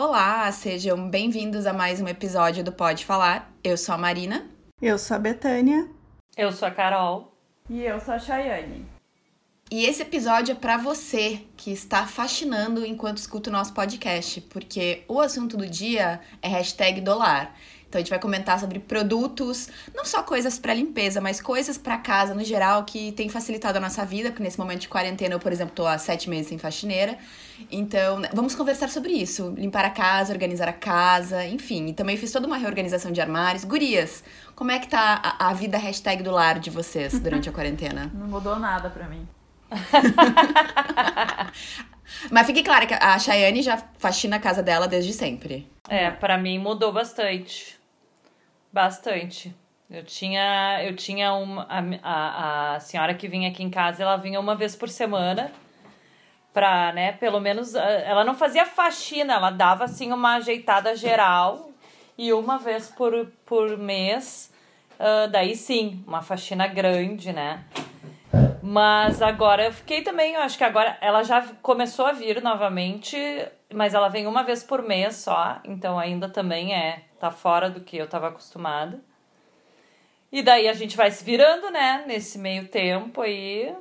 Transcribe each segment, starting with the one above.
Olá, sejam bem-vindos a mais um episódio do Pode Falar. Eu sou a Marina. Eu sou a Betânia. Eu sou a Carol. E eu sou a Chayane. E esse episódio é para você que está fascinando enquanto escuta o nosso podcast, porque o assunto do dia é hashtag dólar. Então a gente vai comentar sobre produtos, não só coisas para limpeza, mas coisas para casa no geral que tem facilitado a nossa vida, porque nesse momento de quarentena eu, por exemplo, tô há sete meses sem faxineira. Então, né, vamos conversar sobre isso. Limpar a casa, organizar a casa, enfim. E também fiz toda uma reorganização de armários. Gurias, como é que tá a, a vida hashtag do lar de vocês durante a quarentena? Não mudou nada pra mim. Mas fique claro que a Chayane já faxina a casa dela desde sempre. É, para mim mudou bastante. Bastante. Eu tinha, eu tinha uma, a, a, senhora que vinha aqui em casa, ela vinha uma vez por semana pra, né, pelo menos, ela não fazia faxina, ela dava, assim, uma ajeitada geral e uma vez por, por mês, uh, daí sim, uma faxina grande, né. Mas agora eu fiquei também, eu acho que agora ela já começou a vir novamente, mas ela vem uma vez por mês só, então ainda também é tá fora do que eu tava acostumada. E daí a gente vai se virando, né, nesse meio tempo aí.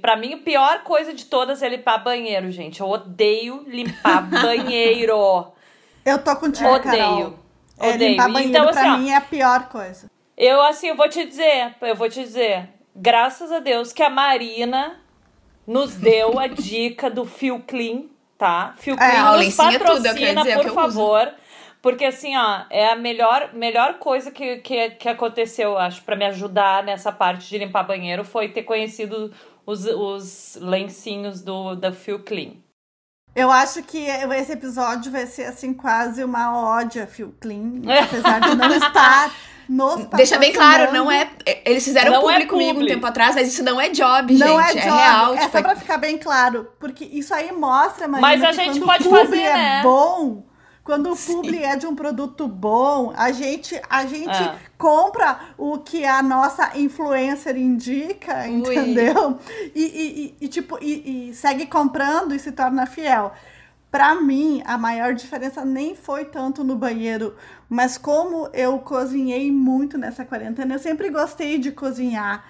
Pra mim, a pior coisa de todas é limpar banheiro, gente. Eu odeio limpar banheiro. Eu tô contigo, Odeio. Carol. É, odeio. limpar banheiro então, pra assim, ó, mim é a pior coisa. Eu, assim, eu vou te dizer, eu vou te dizer, graças a Deus que a Marina nos deu a dica do Fio Clean, tá? Fio É, Clean o nos é tudo, patrocina, dizer, é por que eu uso. Porque assim, ó, é a melhor, melhor coisa que, que, que aconteceu, eu acho, pra me ajudar nessa parte de limpar banheiro foi ter conhecido os, os lencinhos do, da Fio Clean. Eu acho que esse episódio vai ser assim quase uma ódio a Phil Clean, apesar de não estar nos Deixa bem claro, não patrocinando. é. Eles fizeram Não é publi comigo um tempo atrás, mas isso não é job, Não gente. é É, job, real. é tipo, só pra ficar bem claro, porque isso aí mostra, Marina, Mas a que gente pode fazer, é né? bom, quando o publi é de um produto bom, a gente, a gente É. compra o que a nossa influencer indica, Ui. entendeu? E, e- e- tipo, e, e segue comprando e se torna fiel. Pra mim, a maior diferença nem foi tanto no banheiro, mas como eu cozinhei muito nessa quarentena, eu sempre gostei de cozinhar.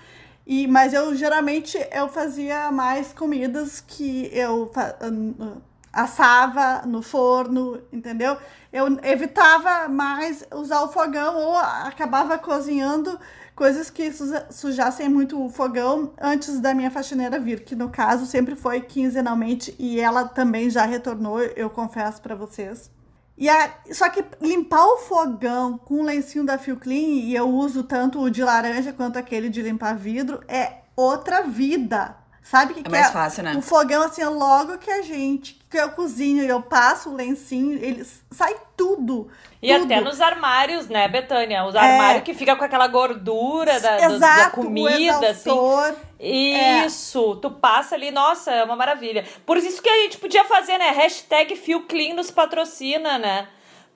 E, mas eu geralmente eu fazia mais comidas que eu fa- ah, assava no forno, entendeu? Eu evitava mais usar o fogão ou acabava cozinhando coisas que suja- sujassem muito o fogão antes da minha faxineira vir, que no caso sempre foi quinzenalmente e ela também já retornou, eu confesso pra vocês. E a, só que limpar o fogão com o lencinho da Fio Clean, e eu uso tanto o de laranja quanto aquele de limpar vidro, é outra vida. Sabe o que, É que mais é? fácil, né? O fogão, assim, é logo que a gente, que eu cozinho e eu passo o lencinho, ele sai tudo. E tudo. até nos armários, né, Betânia? Os É. armários que fica com aquela gordura da, da Exato, o comida, assim. exaustor. É. Isso, tu passa ali, nossa, é uma maravilha. Por isso que a gente podia fazer, né? Hashtag Fio Clean nos patrocina, né?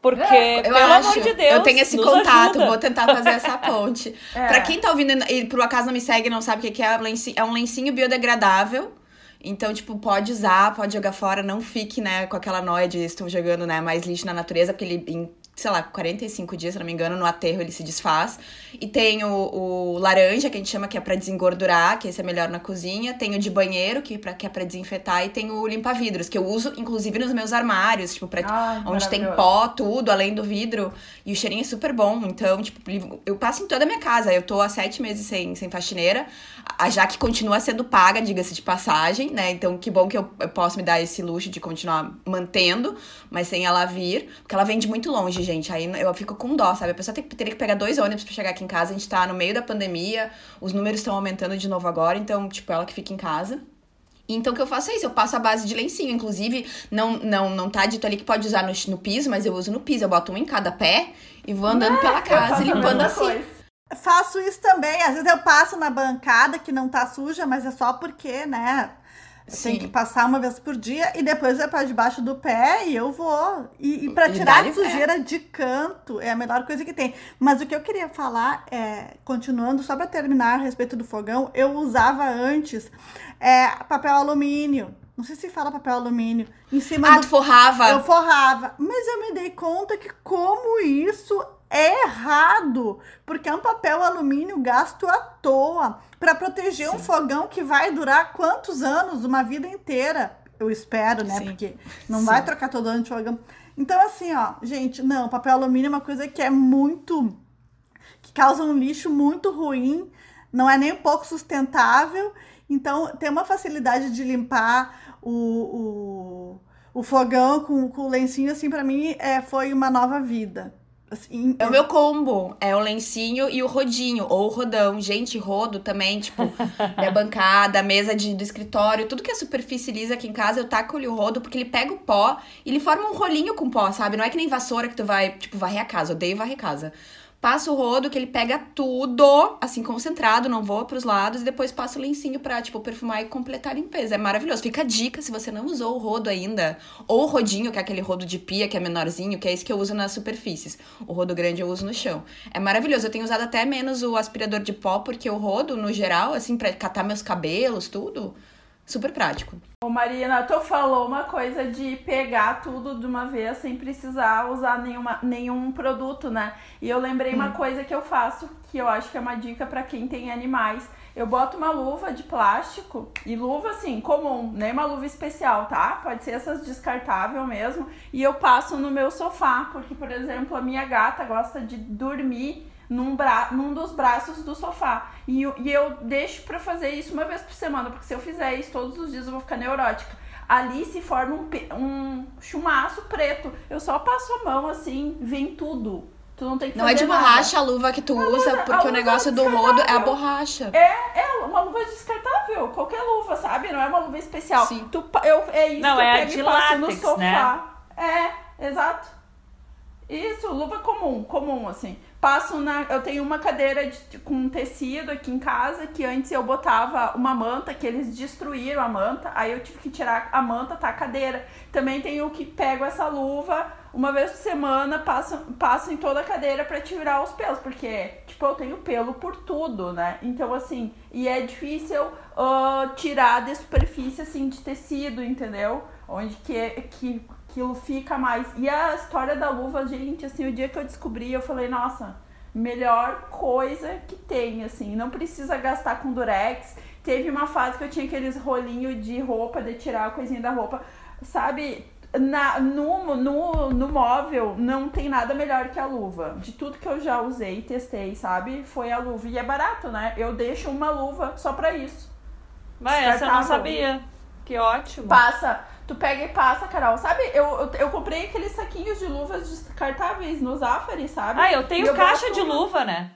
Porque, É, Eu pelo acho, amor de Deus, eu tenho esse contato, ajuda. vou tentar fazer essa ponte. É. Pra quem tá ouvindo e por acaso não me segue e não sabe o que é, é um lencinho- biodegradável. Então, tipo, pode usar, pode jogar fora, não fique, né, com aquela noia de estou jogando, né, mais lixo na natureza, porque ele, sei lá, 45 dias, se não me engano, no aterro ele se desfaz. E tem o, o laranja, que a gente chama que é pra desengordurar, que esse é melhor na cozinha. Tem o de banheiro, que, pra, que é pra desinfetar. E tem o limpa-vidros, que eu uso, inclusive, nos meus armários, tipo, pra, Ai, onde tem pó, tudo, além do vidro. E o cheirinho é super bom. Então, tipo, eu passo em toda a minha casa. Eu tô há sete meses sem, sem faxineira. A Jaque continua sendo paga, diga-se de passagem, né? Então, que bom que eu, eu posso me dar esse luxo de continuar mantendo, mas sem ela vir. Porque ela vende muito longe, gente. Aí eu fico com dó, sabe? A pessoa tem, teria que pegar dois ônibus pra chegar aqui em casa. A gente tá no meio da pandemia, os números estão aumentando de novo agora. Então, tipo, ela que fica em casa. Então, o que eu faço é isso, eu passo a base de lencinho. Inclusive, não, não, não tá dito ali que pode usar no, no piso, mas eu uso no piso. Eu boto um em cada pé e vou andando pela Eu casa, limpando assim. coisa. Faço isso também. Às vezes eu passo na bancada que não tá suja, mas é só porque, né? Tem Sim. que passar uma vez por dia e depois é para debaixo do pé e eu vou. E, e para tirar a sujeira de canto é a melhor coisa que tem. Mas o que eu queria falar é, continuando, só para terminar a respeito do fogão, eu usava antes é, papel alumínio. Não sei se fala papel alumínio. Em cima Ah, do tu forrava. eu forrava. Mas eu me dei conta que como isso é errado. Porque é um papel alumínio gasto à toa. Para proteger um Sim. fogão que vai durar quantos anos? Uma vida inteira. Eu espero, né? Sim. Porque não Sim. vai trocar todo ano de fogão. Então, assim, ó, gente, não, papel alumínio é uma coisa que é muito. que causa um lixo muito ruim. Não é nem um pouco sustentável. Então, ter uma facilidade de limpar o, o, o fogão com, com o lencinho, assim, pra mim, é, foi uma nova vida. Assim, É o meu combo. É o lencinho e o rodinho. Ou o rodão. Gente, rodo também, tipo, minha bancada, mesa de, do escritório, tudo que é superfície lisa aqui em casa, eu taco-lhe o rodo, porque ele pega o pó e ele forma um rolinho com pó, sabe? Não é que nem vassoura que tu vai, tipo, varrer a casa. Odeio varrer casa. Passo o rodo, que ele pega tudo, assim, concentrado, não voa pros lados, e depois passo o lencinho pra, tipo, perfumar e completar a limpeza. É maravilhoso. Fica a dica se você não usou o rodo ainda. Ou o rodinho, que é aquele rodo de pia, que é menorzinho, que é esse que eu uso nas superfícies. O rodo grande eu uso no chão. É maravilhoso. Eu tenho usado até menos o aspirador de pó, porque o rodo, no geral, assim, pra catar meus cabelos, tudo, super prático. Ô Marina, tu falou uma coisa de pegar tudo de uma vez sem precisar usar nenhuma, nenhum produto, né? E eu lembrei uma coisa que eu faço, que eu acho que é uma dica pra quem tem animais. Eu boto uma luva de plástico, e luva assim, comum, nem uma luva especial, tá? Pode ser essas descartável mesmo. E eu passo no meu sofá, porque, por exemplo, a minha gata gosta de dormir num, bra num dos braços do sofá. E, eu- e eu deixo pra fazer isso uma vez por semana, porque se eu fizer isso todos os dias eu vou ficar neurótica. Ali se forma um, um chumaço preto. Eu só passo a mão assim, vem tudo. Tu não tem que Não é de nada. borracha a luva que tu usa, luva- a porque o negócio do rodo é a borracha. É uma luva descartável, qualquer luva, sabe? Não é uma luva especial. Sim. Tu, eu, é isso Não, que eu é a pego de e passo no látex, sofá. né? É, exato. Isso, luva comum, comum, assim. Passo na. Eu tenho uma cadeira de- com tecido aqui em casa que antes eu botava uma manta, que eles destruíram a manta, aí eu tive que tirar a manta, tá a cadeira. Também tenho que pego essa luva uma vez por semana, passo, passo em toda a cadeira pra tirar os pelos, porque, tipo, eu tenho pelo por tudo, né? Então, assim, e é difícil ah, tirar de superfície, assim, de tecido, entendeu? Onde que, que aquilo fica mais. E a história da luva, gente, assim, o dia que eu descobri, eu falei, nossa, melhor coisa que tem, assim, não precisa gastar com durex. Teve uma fase que eu tinha aqueles rolinhos de roupa, de tirar a coisinha da roupa, sabe? Na, no, no, no móvel não tem nada melhor que a luva. De tudo que eu já usei testei, sabe? Foi a luva. E é barato, né? Eu deixo uma luva só pra isso. Vai, essa eu não sabia. Que ótimo. Passa. Tu pega e passa, Carol. Sabe, eu, eu, eu comprei aqueles saquinhos de luvas descartáveis no Zafari, sabe? Ah, eu E tenho caixa de luva, né?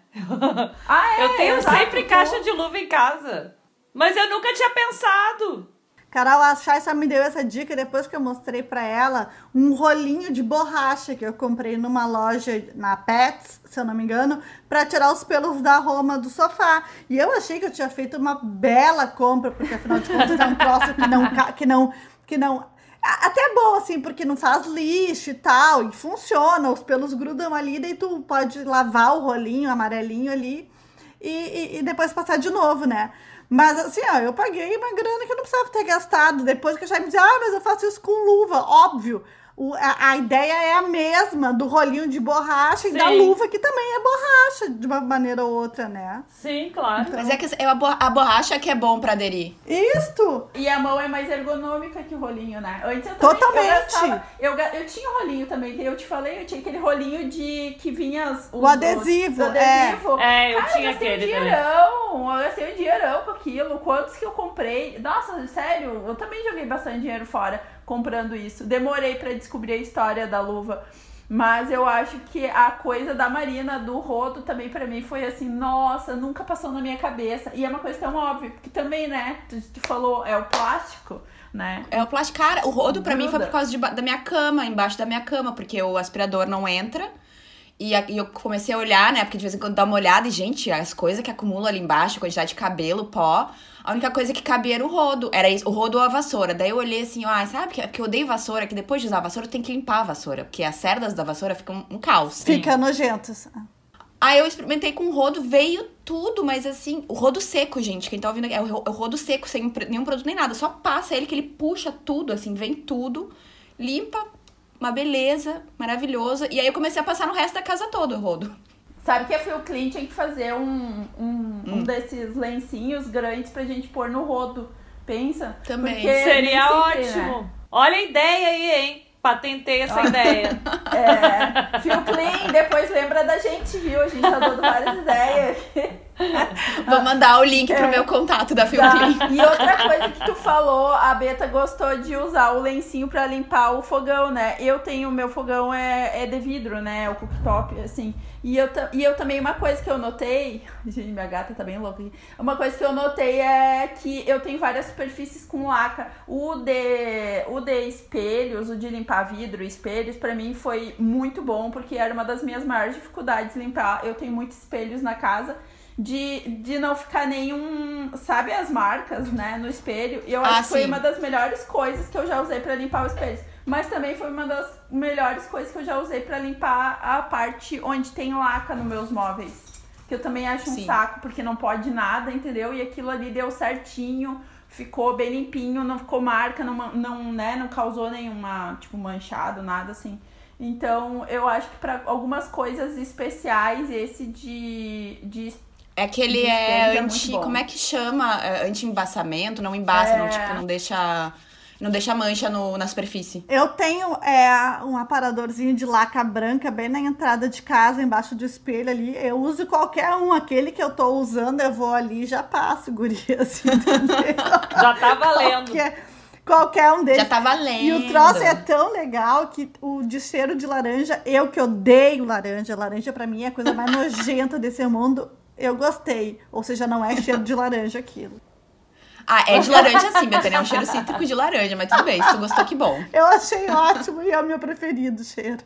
Ah, é? eu tenho exato, sempre caixa de luva em casa. Mas eu nunca tinha pensado. Carol, a Chay só me deu essa dica depois que eu mostrei pra ela um rolinho de borracha que eu comprei numa loja na Pets, se eu não me engano, pra tirar os pelos da Roma do sofá. E eu achei que eu tinha feito uma bela compra, porque afinal de contas é um troço que não que não que não a- até é bom assim, porque não faz lixo e tal, e funciona, os pelos grudam ali, daí tu pode lavar o rolinho amarelinho ali e, e, e depois passar de novo, né? Mas assim, ó, eu paguei uma grana que eu não precisava ter gastado. Depois que já me dizia, ah, mas eu faço isso com luva. Óbvio, o- a, a ideia é a mesma do rolinho de borracha e da Sim. luva, que também é borracha, de uma maneira ou outra, né? Sim, claro. Mas é que é a, bo- a borracha que é bom pra aderir. Isto! E a mão é mais ergonômica que o rolinho, né? Antes eu também, Totalmente. Eu, gastava- eu, eu tinha rolinho também, que eu te falei, eu tinha aquele rolinho de que vinha os, O adesivo, os- o adesivo. É, eu Cara, tinha eu gastei aquele um também. dinheirão, eu gastei um dinheirão com aquilo. Quantos que eu comprei? Nossa, sério, eu também joguei bastante dinheiro fora comprando isso. Demorei pra descobrir a história da luva. Mas eu acho que a coisa da Marina, do rodo, também pra mim foi assim, nossa, nunca passou na minha cabeça. E é uma coisa tão óbvia, porque também, né, tu, tu falou, é o plástico, né? É o plástico. Cara, o rodo pra mim foi por causa de da minha cama, embaixo da minha cama, porque o aspirador não entra. E, a- e eu comecei a olhar, né? Porque de vez em quando dá uma olhada e, gente, as coisas que acumulam ali embaixo, quantidade de cabelo, pó. A única coisa que cabia era o rodo. Era isso, o rodo ou a vassoura. Daí eu olhei assim, ah, sabe? que- Porque eu odeio vassoura, que depois de usar a vassoura, tem que limpar a vassoura. Porque as cerdas da vassoura ficam um caos. Fica nojento. Aí eu experimentei com rodo, veio tudo, mas assim, o rodo seco, gente, quem tá ouvindo aqui, é o ro- o rodo seco, sem nenhum produto nem nada, só passa ele que ele puxa tudo, assim, vem tudo, limpa, uma beleza, maravilhoso. E aí eu comecei a passar no resto da casa toda o rodo. Sabe que a Phil Klein tinha que fazer um, um, Hum. um desses lencinhos grandes pra gente pôr no rodo. Pensa? Também. Porque Seria sempre, ótimo. né? Olha a ideia aí, hein? Patentei essa ideia. É, Phil Klein, depois lembra da gente, viu? A gente tá dando várias ideias. Vou mandar o link pro meu contato da Tá. Klein. E outra coisa que tu falou, a Beta gostou de usar o lencinho pra limpar o fogão, né? Eu tenho, meu fogão é, é de vidro, né? O cooktop, assim. E eu, e eu também, uma coisa que eu notei. Gente, minha gata tá bem louca aqui. Uma coisa que eu notei é que eu tenho várias superfícies com laca. O de, o de espelhos, o de limpar vidro e espelhos, pra mim foi muito bom, porque era uma das minhas maiores dificuldades limpar. Eu tenho muitos espelhos na casa de, de não ficar nenhum. Sabe as marcas, né? No espelho. E eu Ah, acho que foi sim. uma das melhores coisas que eu já usei pra limpar os espelhos. Mas também foi uma das melhores coisas que eu já usei pra limpar a parte onde tem laca nos meus móveis. Que eu também acho um Sim. saco, porque não pode nada, entendeu? E aquilo ali deu certinho, ficou bem limpinho, não ficou marca, não, não, né, não causou nenhuma, tipo, manchado, nada assim. Então, eu acho que pra algumas coisas especiais, esse de, de É que ele De é espelhos é anti. bom. como é que chama? É, Anti-embaçamento, não embaça, não, É. tipo, não deixa. Não deixa mancha no, na superfície. Eu tenho é, um aparadorzinho de laca branca bem na entrada de casa, embaixo do espelho ali. Eu uso qualquer um, aquele que eu tô usando, eu vou ali e já passo, gurias, entendeu? Já tá valendo. qualquer, qualquer um deles. Já tá valendo. E o troço é tão legal que o de cheiro de laranja, eu que odeio laranja, laranja pra mim é a coisa mais nojenta desse mundo, eu gostei. Ou seja, não é cheiro de laranja aquilo. Ah, é de laranja sim, Betânia. É um cheiro cítrico de laranja, mas tudo bem. Se tu gostou, que bom. Eu achei ótimo e é o meu preferido cheiro.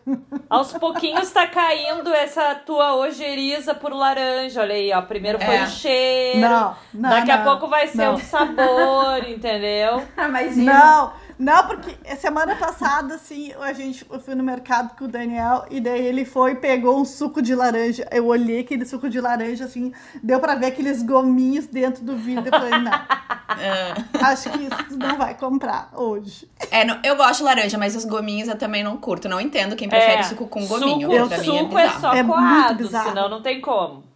Aos pouquinhos tá caindo essa tua ojeriza por laranja. Olha aí, ó. Primeiro foi É. o cheiro. Não, não, Daqui a não, pouco vai ser não. o sabor, entendeu? Imagina. Não, não, porque semana passada, assim, a gente, eu fui no mercado com o Daniel e daí ele foi e pegou um suco de laranja. Eu olhei aquele suco de laranja, assim, deu pra ver aqueles gominhos dentro do vidro. Eu falei, não, acho que isso não vai comprar hoje. É, não- eu gosto de laranja, mas os gominhos eu também não curto. Não entendo quem prefere É, suco com gominho. Suco, pra mim é suco é, bizarro. só É coado, senão não tem como.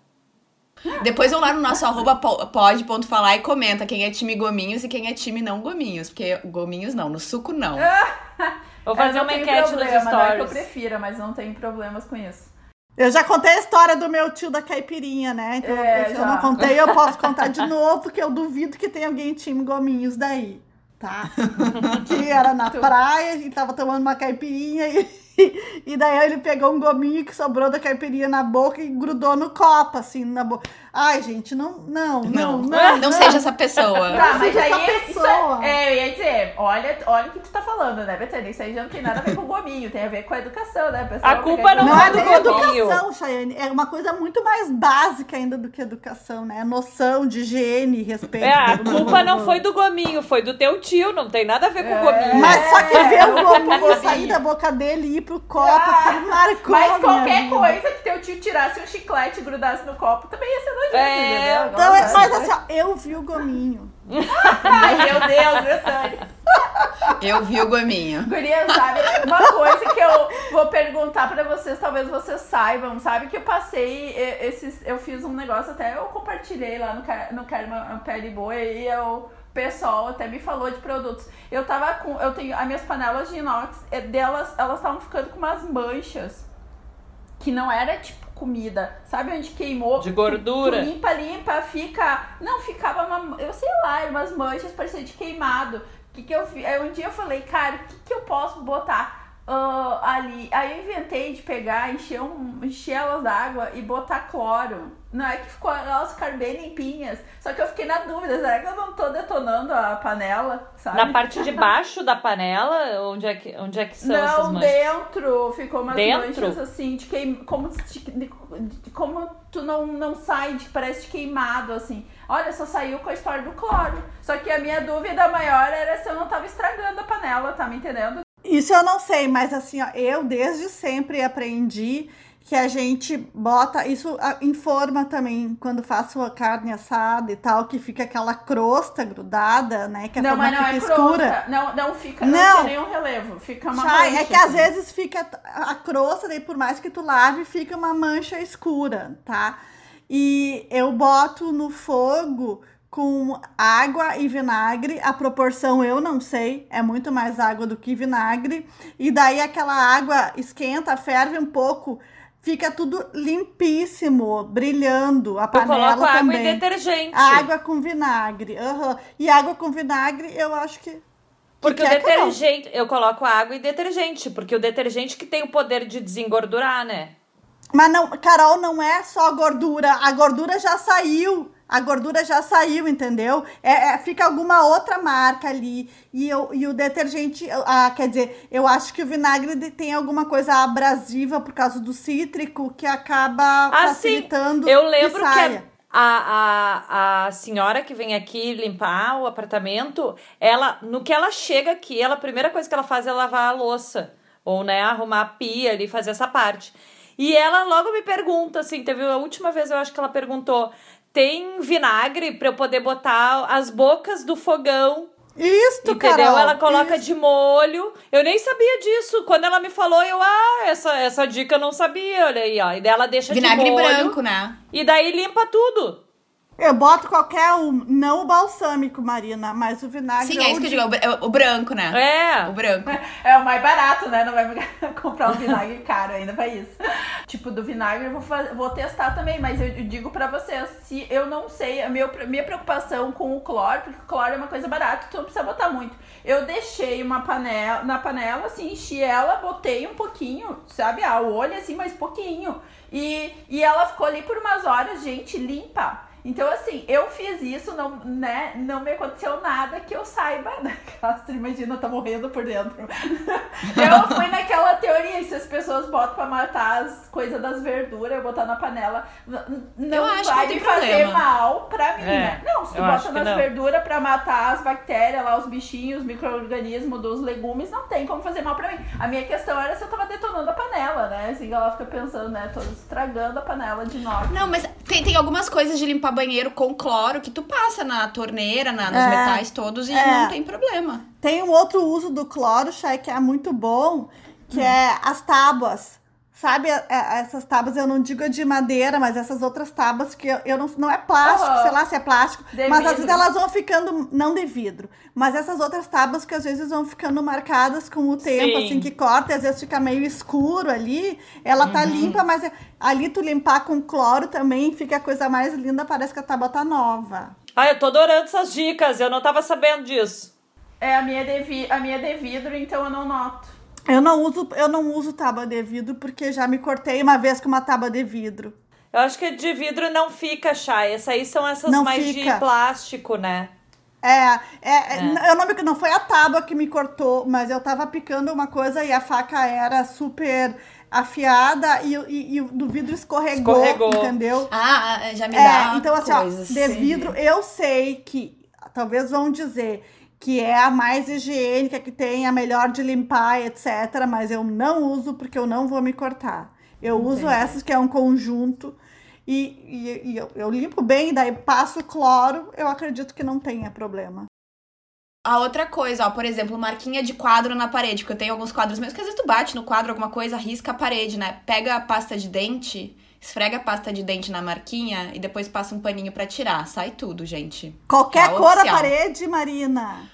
Depois vão lá no nosso arroba po- pode.falar e comenta quem é time gominhos e quem é time não gominhos. Porque gominhos não, no suco não. Vou fazer Eu uma enquete nos problema, Não é que eu stories. prefira, mas não tenho problemas com isso. Eu já contei a história do meu tio da caipirinha, né? Então, É, se eu já. não contei, eu posso contar de novo, porque eu duvido que tenha alguém time gominhos daí, tá? Que era na praia, e tava tomando uma caipirinha e, e daí ele pegou um gominho que sobrou da caipirinha na boca e grudou no copo, assim, na boca. Ai, gente, não, não, não, não. Não, seja essa pessoa. Tá, mas seja aí essa isso pessoa. é, é, eu ia dizer, olha, olha o que tu tá falando, né, Betânia? Isso aí já não tem nada a ver com o gominho, tem a ver com a educação, né? pessoal? A culpa não Não é é do gominho. educação, Chayane. É uma coisa muito mais básica ainda do que educação, né? Noção de higiene, respeito. É, a culpa não foi do gominho, foi do teu tio, não tem nada a ver com o gominho. Mas só que ver É, o eu gominho vou sair da boca dele e ir pro copo, Ah, marcou. Mas a qualquer coisa que teu tio tirasse um chiclete e grudasse no copo também ia ser nojento, É, entendeu? Então, é- Nossa, mas assim, ó, eu vi o gominho. Ai, meu Deus, Betânia. Eu vi o gominho. Guria, sabe? Uma coisa que eu vou perguntar pra vocês, talvez vocês saibam, sabe? Que eu passei esses. Eu fiz um negócio, até eu compartilhei lá no, no uma Pele Boa e eu, o pessoal até me falou de produtos. Eu tava com. Eu tenho. As minhas panelas de inox, delas, elas estavam ficando com umas manchas. Que não era tipo comida. Sabe onde queimou? De Tu- gordura. Tu, limpa, limpa, fica. Não, ficava uma. Eu sei lá, umas manchas, parecia de queimado. Que, que eu fiz? Aí um dia eu falei, cara, o que, que eu posso botar ah, ali? Aí eu inventei de pegar, encher, um, encher elas d'água e botar cloro. Não é que ficou, elas ficaram bem limpinhas. Só que eu fiquei na dúvida, será que eu não tô detonando a panela? Sabe? Na parte de baixo da panela, onde é que, onde é que são essas Não, manchas? dentro ficou umas Dentro? manchas assim, de queim... como, se- de, de- como tu não, não sai, de, parece de queimado, assim. Olha, só saiu com a história do cloro. Só que a minha dúvida maior era se eu não tava estragando a panela, tá me entendendo? Isso eu não sei, mas assim, ó, eu desde sempre aprendi que a gente bota, isso ah, em forma também, quando faço a carne assada e tal, que fica aquela crosta grudada, né? Que a Não, mas não fica é escura. crosta. Não, não fica, não, Não. tem nenhum relevo. Fica uma Chay, mancha, é que às assim. vezes fica a crosta, daí por mais que tu lave, fica uma mancha escura, tá? E eu boto no fogo com água e vinagre, a proporção eu não sei, é muito mais água do que vinagre, e daí aquela água esquenta, ferve um pouco, fica tudo limpíssimo, brilhando, a Eu panela coloco água também. e detergente. Água com vinagre, aham. E água com vinagre, eu acho que Porque o que não. detergente, eu coloco água e detergente, porque o detergente que tem o poder de desengordurar, né? Mas não, Carol, não é só gordura. A gordura já saiu. A gordura já saiu, entendeu? É, é- fica alguma outra marca ali. E, eu, e o detergente, ah, quer dizer, eu acho que o vinagre tem alguma coisa abrasiva por causa do cítrico que acaba Ah, sim. facilitando Eu lembro que, saia. a, a, a senhora que vem aqui limpar o apartamento, ela, no que ela chega aqui, ela, a primeira coisa que ela faz é lavar a louça. Ou, né, arrumar a pia ali, fazer essa parte. E ela logo me pergunta, assim, teve a última vez eu acho que ela perguntou: tem vinagre pra eu poder botar as bocas do fogão Isto, Entendeu? Carol. ela coloca isto. de molho. Eu nem sabia disso. Quando ela me falou, eu, ah, essa, essa dica eu não sabia, olha aí, ó. E daí ela deixa Vinagre de molho. branco, né? E daí limpa tudo. Eu boto qualquer um, não o balsâmico, Marina, mas o vinagre. Sim, é isso que eu digo, é o é o branco, né? É. O branco. É o mais barato, né? Não vai comprar um vinagre caro ainda pra isso. Tipo, do vinagre eu vou, fa- vou testar também, mas eu digo pra vocês, se eu não sei, a meu, minha preocupação com o cloro, porque o cloro é uma coisa barata, tu não precisa botar muito. Eu deixei uma panela, na panela, assim, enchi ela, botei um pouquinho, sabe? Ah, o olho assim, mas pouquinho. E, e ela ficou ali por umas horas, gente, limpa. Então, assim, eu fiz isso, não, né? Não me aconteceu nada que eu saiba, né? Castro, imagina, tá morrendo por dentro. eu fui naquela teoria, se as pessoas botam pra matar as coisas das verduras, botar na panela, não Eu vai me fazer problema. mal pra mim, É, né? Não, se tu bota nas verduras pra matar as bactérias lá, os bichinhos, os micro-organismos dos legumes, não tem como fazer mal pra mim. A minha questão era se eu tava detonando a panela, né? Assim, ela fica pensando, né? Tô estragando a panela de novo. Não, mas tem, tem algumas coisas de limpar banheiro com cloro que tu passa na torneira, na, nos É. metais todos e É. não tem problema. Tem um outro uso do cloro, Chay, que é muito bom, que é as tábuas. Sabe, é- é- essas tábuas, eu não digo de madeira, mas essas outras tábuas que eu, eu não, não é plástico, Aham. sei lá se é plástico, De mas às vidro. vezes elas vão ficando, não de vidro, mas essas outras tábuas que às vezes vão ficando marcadas com o tempo, Sim. assim, que corta e às vezes fica meio escuro ali, ela tá limpa, mas é- ali tu limpar com cloro também fica a coisa mais linda, parece que a tábua tá nova. Ah, eu tô adorando essas dicas. Eu não tava sabendo disso. É, a minha é de, vi- a minha é de vidro, então eu não noto. Eu não uso, eu não uso tábua de vidro porque já me cortei uma vez com uma tábua de vidro. Eu acho que de vidro não fica, Chay. Essas aí são essas Não mais fica. de plástico, né? É, é, é, eu não, me- não foi a tábua que me cortou, mas eu tava picando uma coisa e a faca era super afiada e, e, e o do vidro escorregou, Escorregou. entendeu? Ah, ah, já me É, dá então assim, ó, de vidro, eu sei que talvez vão dizer que é a mais higiênica, que tem a melhor de limpar, etc. Mas eu não uso porque eu não vou me cortar. Eu uso essas que é um conjunto e, e, e eu, eu limpo bem, daí passo cloro, eu acredito que não tenha problema. A outra coisa, ó, por exemplo, marquinha de quadro na parede, porque eu tenho alguns quadros meus que às vezes tu bate no quadro alguma coisa, risca a parede, né? Pega a pasta de dente, esfrega a pasta de dente na marquinha e depois passa um paninho pra tirar. Sai tudo, gente. Qualquer É cor a oficial. parede, Marina.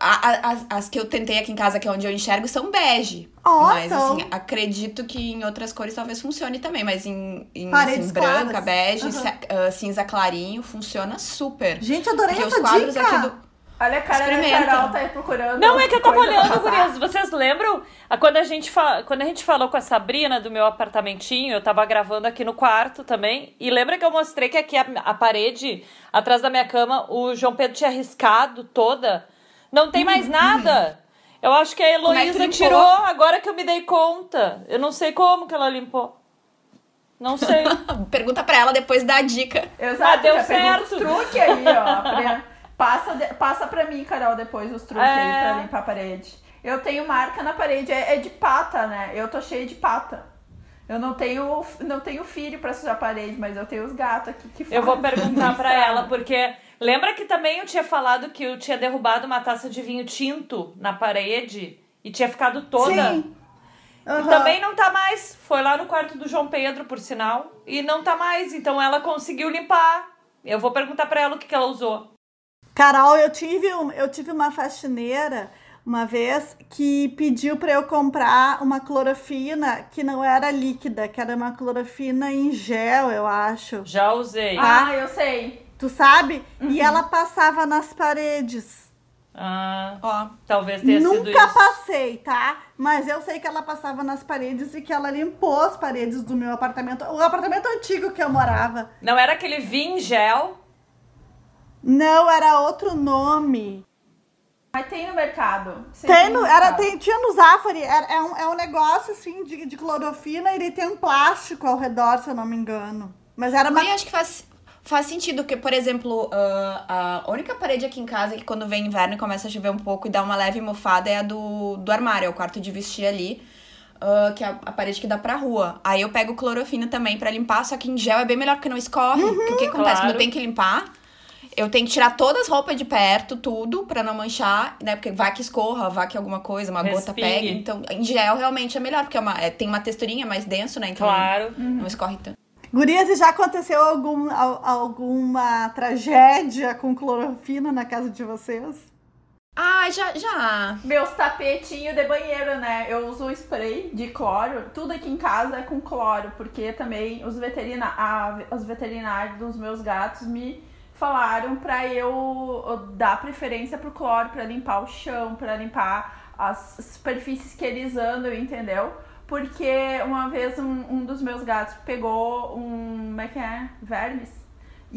A- a- as, as que eu tentei aqui em casa, que é onde eu enxergo, são bege. Ó, mas, então. assim, acredito que em outras cores talvez funcione também. Mas em, em assim, branca, bege, ah, cinza clarinho, funciona super. Gente, adorei Porque os essa quadros dica. aqui do. Olha a cara da. Carol, tá aí procurando. Não, é que eu tava olhando, gurias. Vocês lembram? Ah, Quando a, gente fa... Quando a gente falou com a Sabrina do meu apartamentinho, eu tava gravando aqui no quarto também. E lembra que eu mostrei que aqui a, a parede, atrás da minha cama, o João Pedro tinha riscado toda? Não tem mais nada. Eu acho que a é Heloísa limpou? tirou agora que eu me dei conta. Eu não sei como que ela limpou. Não sei. Pergunta pra ela depois da dica. Exato, Ah, deu certo. os truques aí, ó. Passa, de- passa pra mim, Carol, depois os truques aí É. pra limpar a parede. Eu tenho marca na parede, é, é de pata, né? Eu tô cheia de pata. Eu não tenho, não tenho filho pra sujar a parede, mas eu tenho os gatos aqui que Eu vou perguntar pra ela, porque lembra que também eu tinha falado que eu tinha derrubado uma taça de vinho tinto na parede e tinha ficado toda. Sim. E Aham. também não tá mais. Foi lá no quarto do João Pedro, por sinal, e não tá mais. Então ela conseguiu limpar. Eu vou perguntar pra ela o que, que ela usou. Carol, eu tive, um- eu tive uma faxineira uma vez que pediu para eu comprar uma clorofina que não era líquida, que era uma clorofina em gel, eu acho. Já usei. Tá. Ah, eu sei. Tu sabe? Uhum. E ela passava nas paredes. Ah, Ó, talvez tenha sido Nunca isso. passei, tá? Mas eu sei que ela passava nas paredes e que ela limpou as paredes do meu apartamento. O apartamento antigo que eu morava. Não era aquele vinho gel? Não, era outro nome. Mas tem no mercado. Tem no, era, mercado. tem, tinha no Zafari, era, é, um, é um negócio assim de, de clorofina e ele tem um plástico ao redor, se eu não me engano. Mas era uma. Mas eu acho que faz, faz sentido, porque, por exemplo, ah, a única parede aqui em casa que quando vem inverno e começa a chover um pouco e dá uma leve mofada é a do, do armário, é o quarto de vestir ali. ah, que é a, a parede que dá pra rua. Aí eu pego clorofina também pra limpar, só que em gel é bem melhor porque não escorre. Porque o que acontece? Claro. Quando eu tenho que limpar, eu tenho que tirar todas as roupas de perto, tudo, pra não manchar, né? Porque vai que escorra, vai que alguma coisa, uma gota Respingue. pegue. Então, em gel realmente é melhor, porque é uma, é- tem uma texturinha mais denso, né? Então Claro. não escorre tanto. Gurias, e já aconteceu algum, al- alguma tragédia com clorofina na casa de vocês? Ah, já, já. Meus tapetinhos de banheiro, né? Eu uso spray de cloro. Tudo aqui em casa é com cloro, porque também os, veterina a- os veterinários dos meus gatos me falaram pra eu dar preferência pro cloro, pra limpar o chão, pra limpar as superfícies que eles andam, entendeu? Porque uma vez um, um dos meus gatos pegou um. Como é que é? Vermes.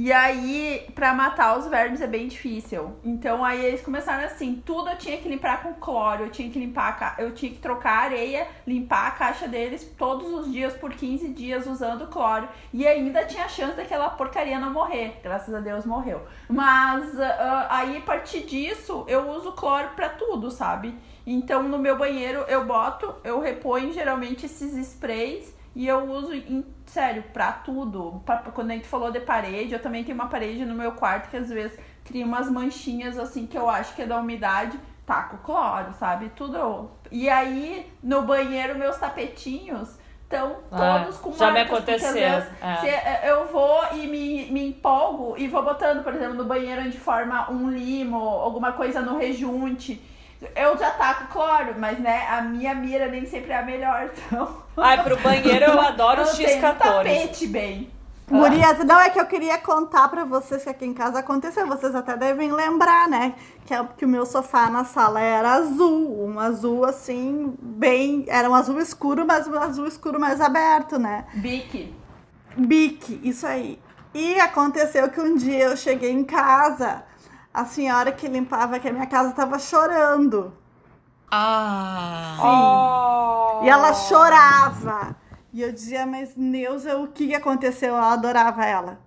E aí, pra matar os vermes é bem difícil. Então aí eles começaram assim, tudo eu tinha que limpar com cloro, eu tinha que limpar, ca- eu tinha que trocar a areia, limpar a caixa deles todos os dias por 15 dias usando cloro. E ainda tinha chance daquela porcaria não morrer. Graças a Deus morreu. Mas ah, aí a partir disso, eu uso cloro pra tudo, sabe? Então no meu banheiro eu boto, eu reponho geralmente esses sprays e eu uso, em, sério, pra tudo. Pra- quando a gente falou de parede, eu também tenho uma parede no meu quarto que às vezes cria umas manchinhas assim que eu acho que é da umidade. Taco cloro, sabe? Tudo. E aí, no banheiro, meus tapetinhos estão Ah, todos com já me marcas, porque às aconteceu, vezes é. se eh, eu vou e me, me empolgo e vou botando, por exemplo, no banheiro onde forma um limo, alguma coisa no rejunte. Eu já taco cloro, mas né, a minha mira nem sempre é a melhor, então. Ai, pro banheiro eu adoro os eu tenho um X14. tapete bem. Gurias, não é que eu queria contar pra vocês que aqui em casa aconteceu. Vocês até devem lembrar, né? Que, é- que o meu sofá na sala era azul. Um azul assim, bem. Era um azul escuro, mas um azul escuro mais aberto, né? Bique. Bique, isso aí. E aconteceu que um dia eu cheguei em casa, a senhora que limpava aqui a minha casa tava chorando. Ah. E ela chorava. E eu dizia, mas Neuza, o que que aconteceu? Eu adorava ela.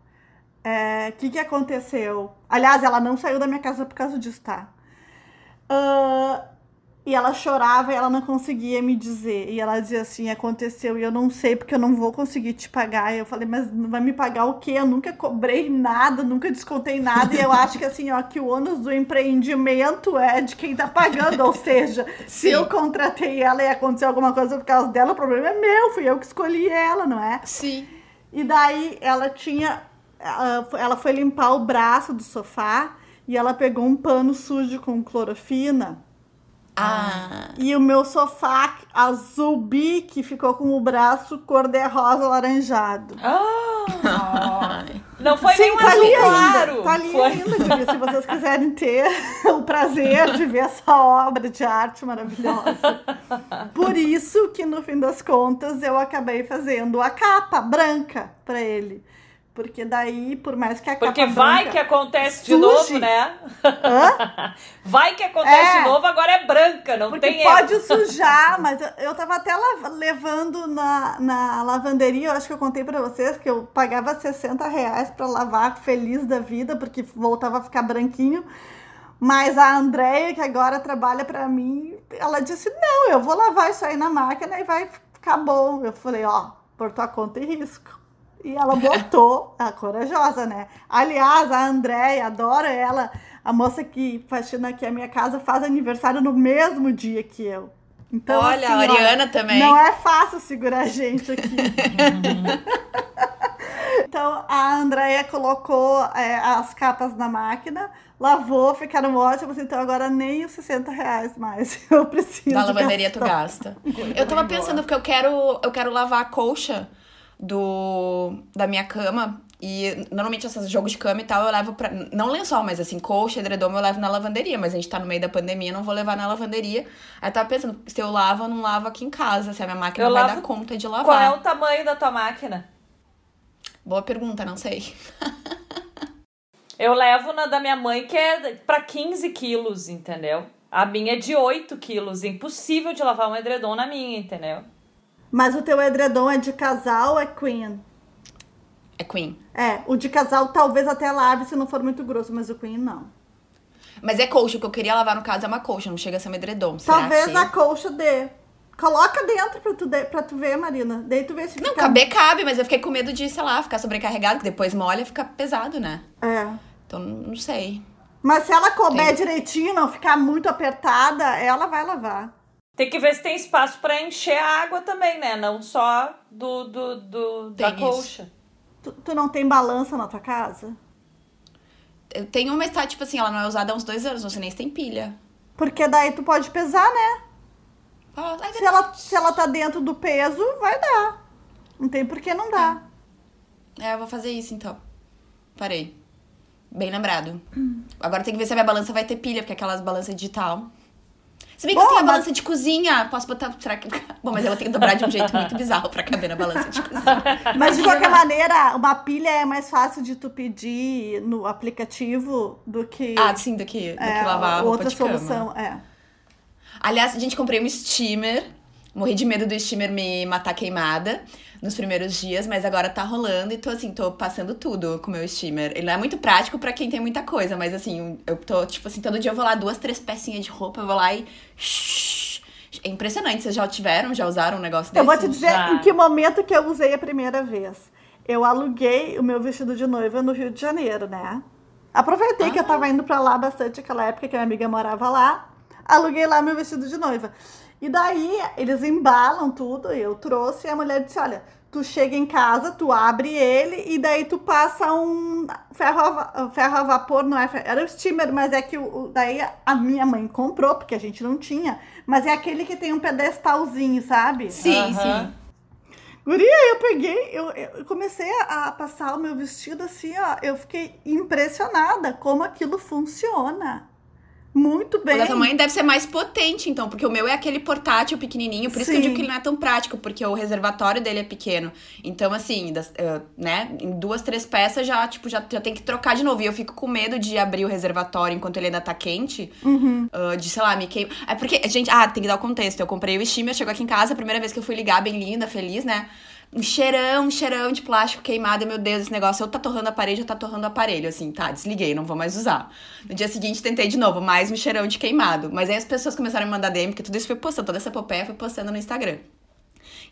É, O que que aconteceu? Aliás, ela não saiu da minha casa por causa disso, tá? Ah, e ela chorava e ela não conseguia me dizer. E ela dizia assim, aconteceu e eu não sei porque eu não vou conseguir te pagar. E eu falei, mas vai me pagar o quê? Eu nunca cobrei nada, nunca descontei nada. E eu acho que assim, ó, que o ônus do empreendimento é de quem tá pagando. Ou seja, se eu contratei ela e aconteceu alguma coisa por causa dela, o problema é meu, fui eu que escolhi ela, não é? Sim. E daí ela tinha. Ela foi limpar o braço do sofá e ela pegou um pano sujo com clorofina. Ah. E o meu sofá azul bique ficou com o braço cor-de-rosa alaranjado. Ah, não foi Sim, nem um tá azul ali claro. ainda. Tá ali Foi- ainda, se vocês quiserem ter o prazer de ver essa obra de arte maravilhosa. Por isso que, no fim das contas, eu acabei fazendo a capa branca pra ele. Porque daí, por mais que a Porque capa vai branca... que acontece de novo, né? Hã? Vai que acontece É. de novo, agora é branca, não Porque tem pode erro. sujar, mas eu, eu tava até levando na, na lavanderia, eu acho que eu contei pra vocês que eu pagava 60 reais pra lavar feliz da vida, porque voltava a ficar branquinho. Mas a Andréia, que agora trabalha pra mim, ela disse: Não, eu vou lavar isso aí na máquina e vai ficar bom. Eu falei: Ó, por tua conta e risco. E ela botou, a corajosa, né? Aliás, a Andréia, adoro ela. A moça que faxina aqui a minha casa faz aniversário no mesmo dia que eu. Então, Olha, assim, a Ariana também. Não é fácil segurar a gente aqui. então, a Andrea colocou é, as capas na máquina, lavou, ficaram ótimas. Então, agora nem os 60 reais mais eu preciso. Da lavanderia tu gastar. gasta. Eu tava pensando, porque eu quero, eu quero lavar a colcha do, da minha cama. E normalmente esses jogos de cama e tal eu levo pra. Não lençol, mas assim, colcha, edredom eu levo na lavanderia. Mas a gente tá no meio da pandemia, não vou levar na lavanderia. Aí eu tava pensando, se eu lavo, eu não lavo aqui em casa. Se a minha máquina Eu vai lavo- dar conta de lavar. Qual é o tamanho da tua máquina? Boa pergunta, não sei. Eu levo na da minha mãe, que é pra 15 quilos, entendeu? A minha é de 8 quilos. Impossível de lavar um edredom na minha, entendeu? Mas o teu edredom é de casal ou é queen? É Queen. É, o de casal talvez até lave se não for muito grosso, mas o queen não. Mas é colcha, o que eu queria lavar no caso é uma colcha, não chega a ser um edredom. Talvez que... a colcha dê. Coloca dentro pra tu, de, pra tu ver, Marina. Daí tu vê se Não, fica... caber cabe, mas eu fiquei com medo de, sei lá, ficar sobrecarregado, que depois molha e fica pesado, né? É. Então, não sei. Mas se ela couber Tem. direitinho, não ficar muito apertada, ela vai lavar. Tem que ver se tem espaço pra encher a água também, né? Não só do, do, do da Tem isso. colcha. Tu, tu não tem balança na tua casa? Eu tenho uma, está, tipo assim, ela não é usada há uns dois anos, não sei nem se tem pilha. Porque daí tu pode pesar, né? Ah, ai, Se ela, se ela tá dentro do peso, vai dar. Não tem por que não dar. É, eu vou fazer isso então. Parei. Bem lembrado. Agora tem que ver se a minha balança vai ter pilha, porque é aquelas balanças digital. Se bem que eu Bom, tenho a mas- balança de cozinha, posso botar. Será que... Bom, mas ela tem que dobrar de um jeito muito bizarro pra caber na balança de cozinha. Mas de qualquer maneira, uma pilha é mais fácil de tu pedir no aplicativo do que, Ah, sim, do que, do que é, lavar a outra solução. É. Aliás, a gente comprei um steamer. Morri de medo do steamer me matar queimada nos primeiros dias, mas agora tá rolando e tô assim, tô passando tudo com o meu steamer. Ele não é muito prático pra quem tem muita coisa, mas assim, eu tô, tipo assim, todo dia eu vou lá, duas, três pecinhas de roupa, eu vou lá e. É impressionante. Vocês já tiveram, já usaram um negócio desse? Eu vou te dizer Já. em que momento que eu usei a primeira vez. Eu aluguei o meu vestido de noiva no Rio de Janeiro, né? Aproveitei que eu tava indo pra lá bastante naquela época que a minha amiga morava lá. Aluguei lá meu vestido de noiva. E daí eles embalam tudo, eu trouxe e a mulher disse: Olha, tu chega em casa, tu abre ele e daí tu passa um ferro a, ferro a vapor, não é? Era o steamer, mas é que o, daí a minha mãe comprou, porque a gente não tinha. Mas é aquele que tem um pedestalzinho, sabe? Sim, Aham. sim. Guria, eu peguei, eu, eu comecei a, a passar o meu vestido assim, ó. Eu fiquei impressionada como aquilo funciona. Muito O bem. da tua mãe deve ser mais potente, então, porque o meu é aquele portátil pequenininho, por isso que eu digo que ele não é tão prático, porque o reservatório dele é pequeno. Então, assim, das- eh, né, em duas, três peças já, tipo, já, já tem que trocar de novo. E eu fico com medo de abrir o reservatório enquanto ele ainda tá quente, Uhum. ah, de, sei lá, me queimar. É porque, gente, ah, tem que dar o contexto. Eu comprei o steamer, chegou aqui em casa, a primeira vez que eu fui ligar, bem linda, feliz, né? Um cheirão, um cheirão de plástico queimado. Meu Deus, esse negócio, ou tá torrando a parede ou tá torrando o aparelho. Assim, tá, desliguei, não vou mais usar. No dia seguinte, tentei de novo, mais um cheirão de queimado. Mas aí as pessoas começaram a me mandar DM, porque tudo isso foi postando, toda essa epopeia foi postando no Instagram.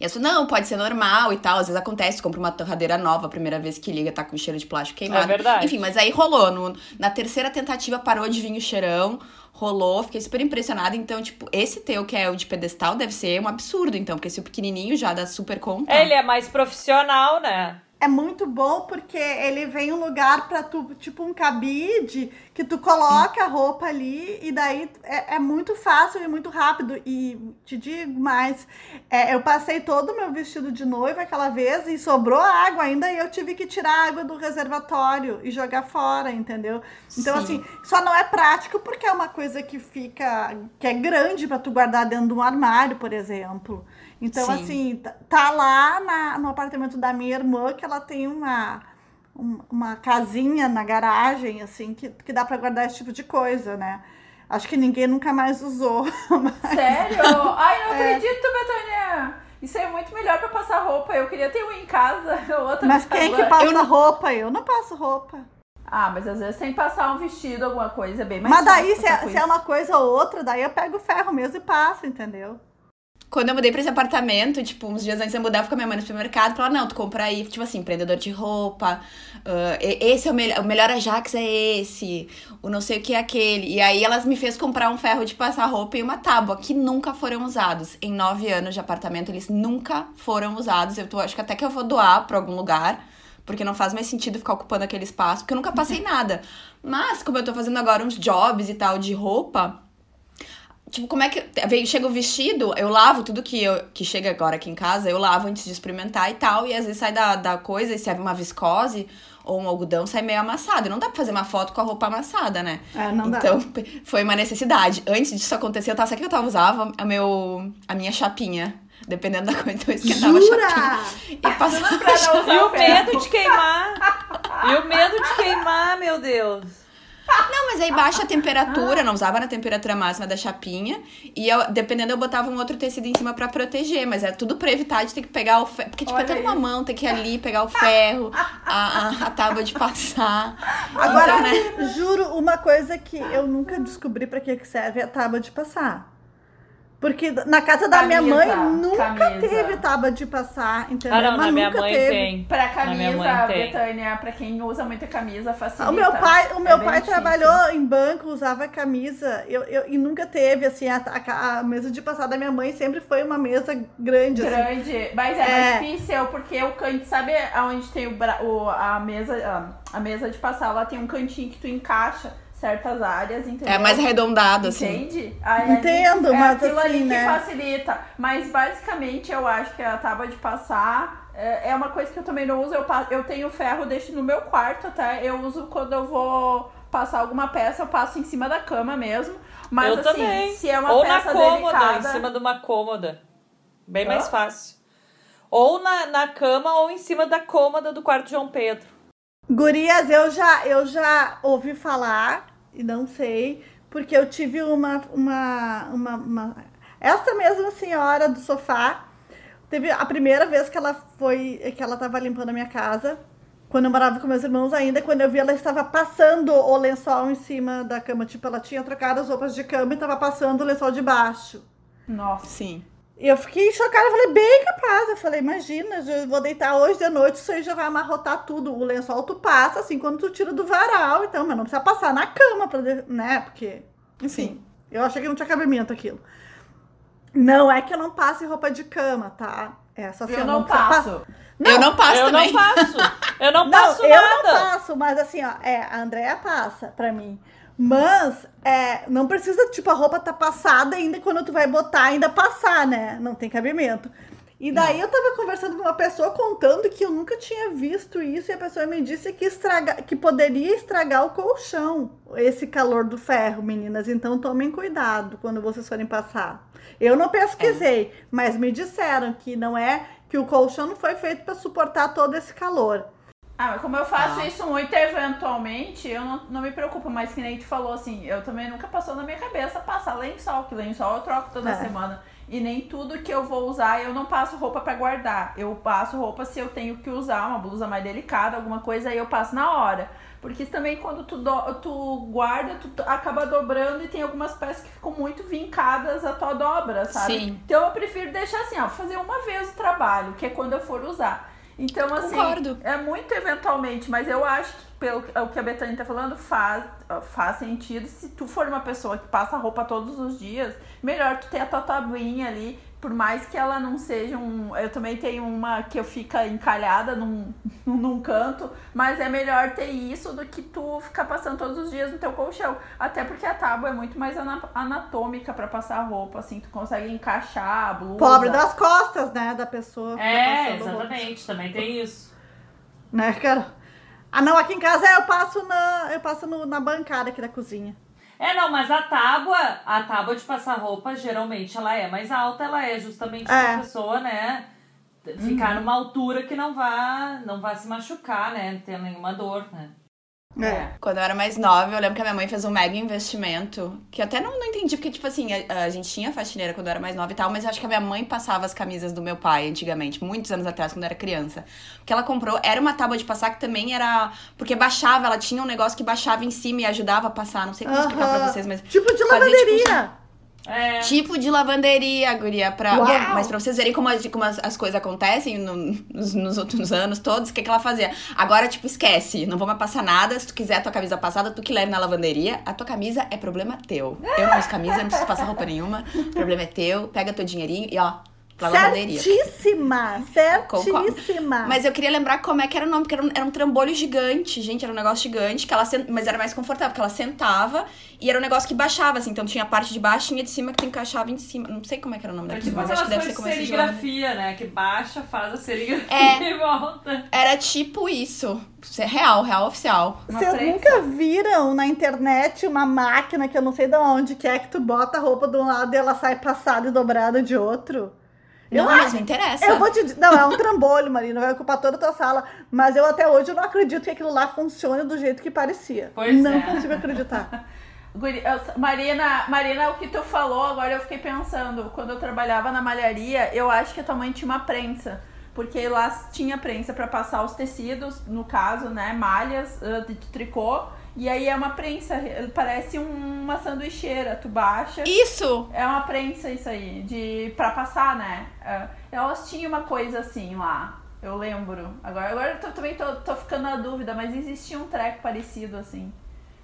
E eu falei, não, pode ser normal e tal. Às vezes acontece, compra uma torradeira nova, a primeira vez que liga, tá com cheiro de plástico queimado. É verdade. Enfim, mas aí rolou. No- na terceira tentativa parou de vir o cheirão, rolou, fiquei super impressionada. Então, tipo, esse teu que é o de pedestal deve ser um absurdo, então, porque se o pequenininho já dá super conta. Ele é mais profissional, né? É muito bom porque ele vem um lugar pra tu, tipo um cabide, que tu coloca a roupa ali e daí é, é muito fácil e muito rápido. E te digo mais, é, eu passei todo o meu vestido de noiva aquela vez e sobrou água ainda e eu tive que tirar a água do reservatório e jogar fora, entendeu? Então, Sim. assim, só não é prático porque é uma coisa que fica, que é grande pra tu guardar dentro de um armário, por exemplo. Então, Sim. assim, tá- tá lá na- no apartamento da minha irmã que ela tem uma, um- uma casinha na garagem, assim, que, que dá pra guardar esse tipo de coisa, né? Acho que ninguém nunca mais usou. mas- Sério? Ai, não acredito, Betânia! Isso é muito melhor pra passar roupa. Eu queria ter um em casa, outro Mas quem que salão. passa roupa? Eu não passo roupa. Ah, mas às vezes tem que passar um vestido, alguma coisa, é bem mais Mas daí, se é, se é uma coisa ou outra, daí eu pego o ferro mesmo e passo, entendeu? Quando eu mudei pra esse apartamento, tipo, uns dias antes de eu mudar, eu fui com a minha mãe no supermercado, ela, não, tu compra aí, tipo assim, empreendedor de roupa, uh, esse é o melhor, o melhor Ajax é esse, o não sei o que é aquele. E aí elas me fez comprar um ferro de passar roupa e uma tábua, que nunca foram usados. Em nove anos de apartamento, eles nunca foram usados. Eu tô, acho que até que eu vou doar pra algum lugar, porque não faz mais sentido ficar ocupando aquele espaço, porque eu nunca passei nada. Mas, como eu tô fazendo agora uns jobs e tal de roupa Tipo, como é que. Veio, chega o vestido, eu lavo tudo que, eu, que chega agora aqui em casa, eu lavo antes de experimentar e tal. E às vezes sai da, da coisa e se é uma viscose ou um algodão, sai meio amassado. Não dá pra fazer uma foto com a roupa amassada, né? É, não então, dá. foi uma necessidade. Antes disso acontecer, eu tava. Sabe o que eu tava usava? A, meu, a minha chapinha. Dependendo da coisa, então eu esquentava Jura? a chapinha. E passava. Pra não usar E o medo de queimar. E o medo de queimar, meu Deus. Não, mas aí baixa a temperatura, não usava na temperatura máxima da chapinha. E eu, dependendo, eu botava um outro tecido em cima pra proteger, mas era tudo pra evitar de ter que pegar o ferro. Porque, tipo, é Olha toda uma isso. mão, ter que ir ali pegar o ferro, a, a, a tábua de passar. Agora, Então, né? juro, uma coisa que eu nunca descobri pra que que serve é a tábua de passar. Porque na casa da minha Camisa, mãe nunca camisa. teve tábua de passar, entendeu? Ah, não, Mas na minha nunca mãe teve. tem. Pra minha camisa. Betânia, pra quem usa muita camisa, facilita. O meu pai, o meu É pai difícil. trabalhou em banco, usava camisa, eu, eu- e nunca teve, assim, a, a- a mesa de passar da minha mãe sempre foi uma mesa grande, assim. Grande, mas é, É. mais difícil porque o canto, sabe aonde tem o, bra- o- a mesa, a, a mesa de passar, lá tem um cantinho que tu encaixa certas áreas, entendeu? É mais arredondado, assim. Entende? Aí ali- Entendo, é mas aquilo ali assim, que né? facilita. Mas basicamente eu acho que a tábua de passar é, é uma coisa que eu também não uso. Eu, eu tenho ferro, deixo no meu quarto até. Eu uso quando eu vou passar alguma peça, eu passo em cima da cama mesmo. Mas eu assim, também. se é uma Ou na peça cômoda, delicada. em cima de uma cômoda. Bem Hã? mais fácil. Ou na, na cama ou em cima da cômoda do quarto João Pedro. Gurias, eu já, eu já ouvi falar, e não sei, porque eu tive uma, uma, uma, uma- Essa mesma senhora do sofá, teve a primeira vez que ela foi, que ela tava limpando a minha casa, quando eu morava com meus irmãos ainda, quando eu vi ela estava passando o lençol em cima da cama, tipo, ela tinha trocado as roupas de cama e estava passando o lençol de baixo. Nossa. Sim. E eu fiquei chocada, eu falei, bem capaz. Eu falei, imagina, eu vou deitar hoje de noite, isso aí já vai amarrotar tudo. O lençol tu passa, assim, quando tu tira do varal, então, mas não precisa passar na cama, pra, né? Porque, enfim, eu achei que não tinha cabimento aquilo. Não é que eu não passe roupa de cama, tá? É só assim, Eu não precisa passo. pa- eu não passo eu também. não passo. Eu não, Não, passo eu nada. não passo, mas assim, ó, é, a Andrea passa pra mim. Mas é, não precisa, tipo, a roupa tá passada ainda quando tu vai botar, ainda passar, né? Não tem cabimento. E daí eu tava conversando com uma pessoa contando que eu nunca tinha visto isso e a pessoa me disse que, estraga, que poderia estragar o colchão, esse calor do ferro, meninas. Então tomem cuidado quando vocês forem passar. Eu não pesquisei, mas me disseram que não é que o colchão não foi feito para suportar todo esse calor. Ah, mas como eu faço Ah. isso muito eventualmente, eu não, não me preocupo, mas que nem tu falou assim, eu também nunca passou na minha cabeça passar lençol, que lençol eu troco toda É. semana. E nem tudo que eu vou usar, eu não passo roupa pra guardar. Eu passo roupa se eu tenho que usar uma blusa mais delicada, alguma coisa, aí eu passo na hora. Porque também quando tu, do- tu guarda, tu acaba dobrando e tem algumas peças que ficam muito vincadas à tua dobra, sabe? Sim. Então eu prefiro deixar assim, ó, fazer uma vez o trabalho, que é quando eu for usar. Então, assim, Concordo. é muito eventualmente, mas eu acho que pelo o que a Betânia tá falando faz, faz sentido. Se tu for uma pessoa que passa roupa todos os dias, melhor tu ter a tua tabuinha ali. Por mais que ela não seja um. Eu também tenho uma que eu fica encalhada num, num canto, mas é melhor ter isso do que tu ficar passando todos os dias no teu colchão. Até porque a tábua é muito mais ana- anatômica pra passar roupa, assim, tu consegue encaixar a blusa. Pobre das costas, né, da pessoa. que tá É, passando roupa. exatamente. Também tem isso. Né, cara? Ah, não, aqui em casa eu passo na, eu passo no- na bancada aqui da cozinha. É, não, mas a tábua, a tábua de passar roupa, geralmente ela é mais alta, ela é justamente É. pra pessoa, né, ficar numa altura que não vá, não vá se machucar, né, não ter nenhuma dor, né. É. Quando eu era mais nova, eu lembro que a minha mãe fez um mega investimento. Que eu até não, não entendi, porque, tipo assim, a, a gente tinha faxineira quando eu era mais nova e tal, mas eu acho que a minha mãe passava as camisas do meu pai antigamente, muitos anos atrás, quando eu era criança. O que ela comprou era uma tábua de passar que também era. Porque baixava, ela tinha um negócio que baixava em cima e ajudava a passar. Não sei como explicar pra vocês, mas. Tipo de Fazia, tipo, lavanderia. É. Tipo de lavanderia, guria. Pra, Uau! Mas pra vocês verem como, as, como as, as coisas acontecem no- nos, nos outros anos todos, o que, que ela fazia? Agora, tipo, esquece, não vou mais passar nada. Se tu quiser a tua camisa passada, tu que leve na lavanderia. A tua camisa é problema teu. Eu não uso camisa, não preciso passar roupa nenhuma. O problema é teu. Pega teu dinheirinho e ó, pra lavanderia. Certíssima, certíssima. Mas eu queria lembrar como é que era o nome, porque era um, era um trambolho gigante, gente, era um negócio gigante, que ela sen- mas era mais confortável, porque ela sentava e era um negócio que baixava, assim, então tinha a parte de baixo e tinha de cima que tu encaixava em cima. Não sei como é que era o nome daquilo, tipo mas acho que deve ser como de serigrafia, né? Que baixa, faz a serigrafia É. e volta. Era tipo isso. Isso é real, real oficial. Uma Vocês prensa. nunca viram na internet uma máquina que eu não sei de onde que é que tu bota a roupa de um lado e ela sai passada e dobrada de outro? Eu Não, acho- mas me interessa. Eu vou te dizer. Não, é um trambolho, Marina, vai ocupar toda a tua sala. Mas eu até hoje não acredito que aquilo lá funcione do jeito que parecia. Pois não é. consigo acreditar. Marina, Marina, o que tu falou, agora eu fiquei pensando. Quando eu trabalhava na malharia, eu acho que a tua mãe tinha uma prensa. Porque lá tinha prensa pra passar os tecidos, no caso, né? Malhas ah, de tricô. E aí é uma prensa, parece um- uma sanduicheira. Tu baixa. Isso! É uma prensa isso aí, de pra passar, né? É, elas tinham uma coisa assim lá, eu lembro. Agora, agora eu tô- também tô, tô ficando na dúvida, mas existia um treco parecido assim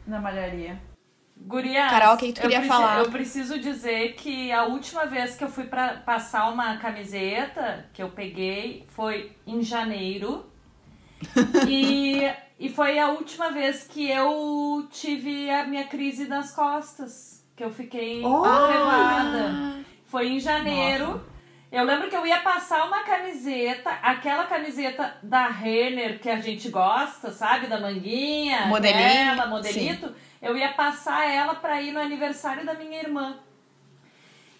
na malharia. Gurias, Carol, o que tu eu queria preci- falar? Eu preciso dizer que a última vez que eu fui pra passar uma camiseta que eu peguei foi em janeiro. e, e foi a última vez que eu tive a minha crise nas costas. Que eu fiquei levada. Foi em janeiro. Eu lembro que eu ia passar uma camiseta, aquela camiseta da Renner que a gente gosta, sabe? Da manguinha. Modelinho, Ela, modelito. Eu ia passar ela pra ir no aniversário da minha irmã.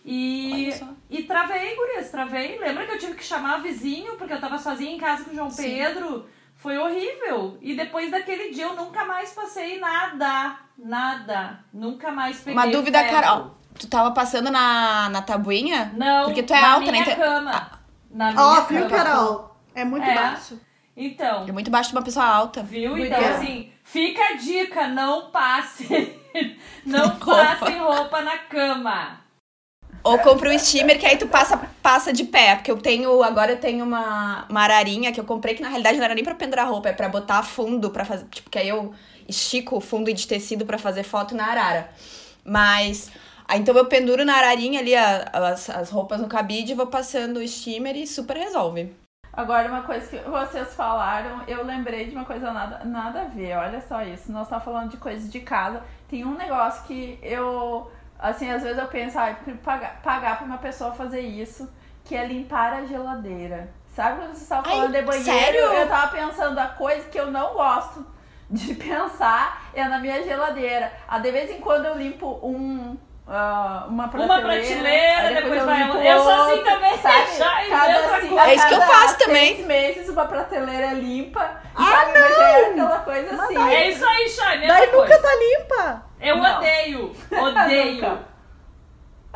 E, e travei, gurias, travei. Lembra que eu tive que chamar vizinho porque eu tava sozinha em casa com o João Sim. Pedro? Foi horrível. E depois daquele dia eu nunca mais passei nada. Nada. Nunca mais peguei Uma dúvida, ferro. Carol. Tu tava passando na, na tabuinha? Não, Porque tu é na alta, minha né? Cama. Na minha Ó, cama. viu, Carol? É muito É. baixo. Então, É muito baixo de uma pessoa alta. viu? Então, bom. assim, fica a dica, não passe. Não Roupa. passe roupa na cama. Ou compra um steamer que aí tu passa, passa de pé. Porque eu tenho. Agora eu tenho uma, uma ararinha que eu comprei, que na realidade não era nem pra pendurar roupa, é pra botar fundo pra fazer. Tipo, que aí eu estico o fundo de tecido pra fazer foto na arara. Mas. Aí, então eu penduro na ararinha ali a- as, as roupas no cabide, vou passando o steamer e super resolve. Agora, uma coisa que vocês falaram, eu lembrei de uma coisa nada, nada a ver, olha só isso. Nós estamos falando de coisas de casa. Tem um negócio que eu, assim, às vezes eu penso, ah, eu pagar, pagar pra uma pessoa fazer isso, que é limpar a geladeira. Sabe quando você estava Ai, falando de banheiro? sério? Eu tava pensando, a coisa que eu não gosto de pensar é na minha geladeira. Ah, de vez em quando eu limpo um. Ah, uma prateleira, Uma prateleira, depois eu vai limpo Eu sou assim também, sabe? Shai, Cada É isso que eu cada faço também. seis meses uma prateleira é limpa. Ah, sabe? Mas é aquela coisa assim. É isso aí, Shai, mesma Daí coisa. nunca tá limpa. Eu Não. odeio, odeio.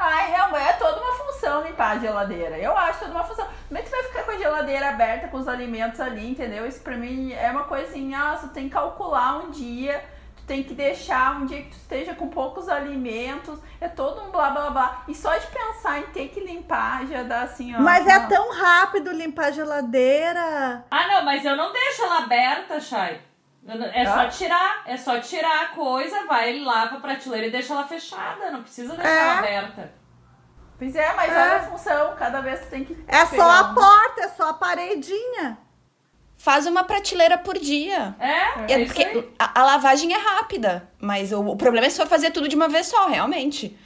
Ai, não, é toda uma função limpar a geladeira. Eu acho toda uma função. Como é que tu vai ficar com a geladeira aberta com os alimentos ali, entendeu? Isso pra mim é uma coisa assim, ah, tu tem que calcular um dia, tem que deixar um dia que tu esteja com poucos alimentos, é todo um blá blá blá. E só de pensar em ter que limpar já dá assim, ó. Mas é nossa. tão rápido limpar a geladeira. Ah, não, mas eu não deixo ela aberta, não- É Ah. só tirar, é só tirar a coisa, vai, lava a prateleira e deixa ela fechada, não precisa deixar É. ela aberta. Pois é, mas É. olha a função, cada vez tu tem que. É só a porta, é só a paredinha. Faz uma prateleira por dia. É, É é isso porque aí. a, a lavagem é rápida, mas o, o problema é só fazer tudo de uma vez só, realmente.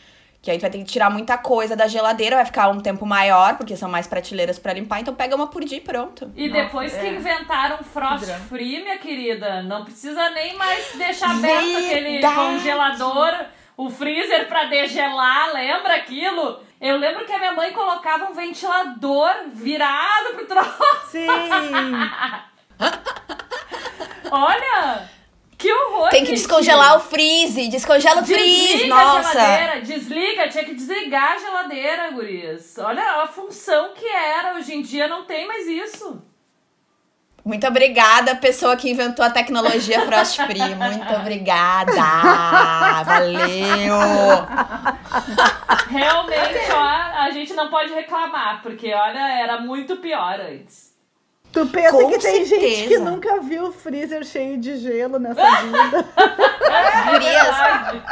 Que aí tu vai ter que tirar muita coisa da geladeira, vai ficar um tempo maior, porque são mais prateleiras pra limpar, então pega uma por dia e pronto. E Nossa, depois que é. inventaram frost free, minha querida, não precisa nem mais deixar aberto aquele Verdade. congelador, o freezer pra degelar, lembra aquilo? Eu lembro que a minha mãe colocava um ventilador virado pro troço. Sim. Olha! Que horror! Tem que gente. descongelar o freeze, descongela o freeze, Desliga a nossa. geladeira, desliga, tinha que desligar a geladeira, gurias. Olha a função que era, hoje em dia não tem mais isso. Muito obrigada, pessoa que inventou a tecnologia Frost Free. Muito obrigada. Valeu. Realmente, ó, a gente não pode reclamar, porque olha, era muito pior antes. Tu pensa Com que tem gente que nunca viu o freezer cheio de gelo nessa vida. Gurias,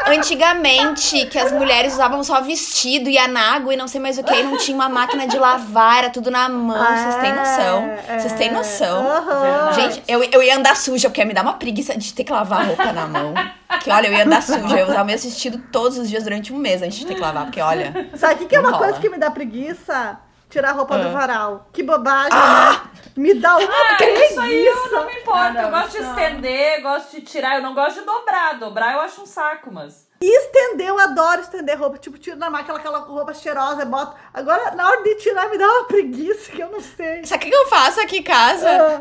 antigamente, que as mulheres usavam só vestido, ia na água e não sei mais o que, e não tinha uma máquina de lavar, era tudo na mão. Vocês têm noção? É, Vocês têm é. noção? Aham. Gente, eu, eu ia andar suja, porque ia me dar uma preguiça de ter que lavar a roupa na mão. Que olha, eu ia andar suja, eu ia usar o mesmo vestido todos os dias durante um mês antes de ter que lavar, porque olha. Sabe o que, que é uma coisa rola. que me dá preguiça? Tirar a roupa do Ah. varal. Que bobagem, né? Me dá uma Ah, preguiça. isso aí eu não me importo. Ah, não, eu gosto de estender, gosto de tirar. Eu não gosto de dobrar. Dobrar eu acho um saco, mas. E estender, eu adoro estender roupa. Tipo, tiro na máquina aquela roupa cheirosa, boto. Agora, na hora de tirar, me dá uma preguiça que eu não sei. Sabe o que eu faço aqui em casa?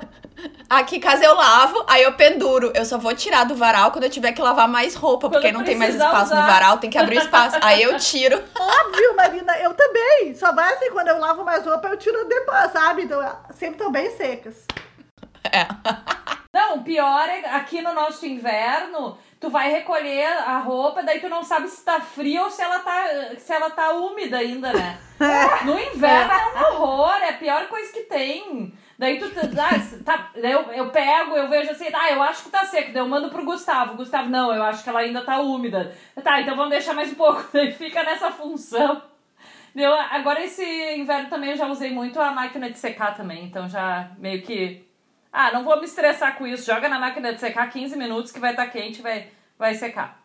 Ah, Aqui em casa eu lavo, aí eu penduro. Eu só vou tirar do varal quando eu tiver que lavar mais roupa, Quando porque não tem mais espaço no usar. varal, tem que abrir espaço. Aí eu tiro. óbvio, Marina, eu também. Só vai assim, quando eu lavo mais roupa, eu tiro depois, sabe? Então, sempre estão bem secas. É. Não, o pior é aqui no nosso inverno, tu vai recolher a roupa, daí tu não sabe se tá fria ou se ela tá, se ela tá úmida ainda, né? No inverno é um horror, é a pior coisa que tem. Daí tu ah, tá, eu, eu pego, eu vejo assim, ah, eu acho que tá seco, daí eu mando pro Gustavo. Gustavo, não, eu acho que ela ainda tá úmida. Tá, então vamos deixar mais um pouco. Daí fica nessa função. Deu, agora esse inverno também eu já usei muito a máquina de secar também, então já meio que. Ah, não vou me estressar com isso. Joga na máquina de secar 15 minutos que vai estar quente e vai, vai secar.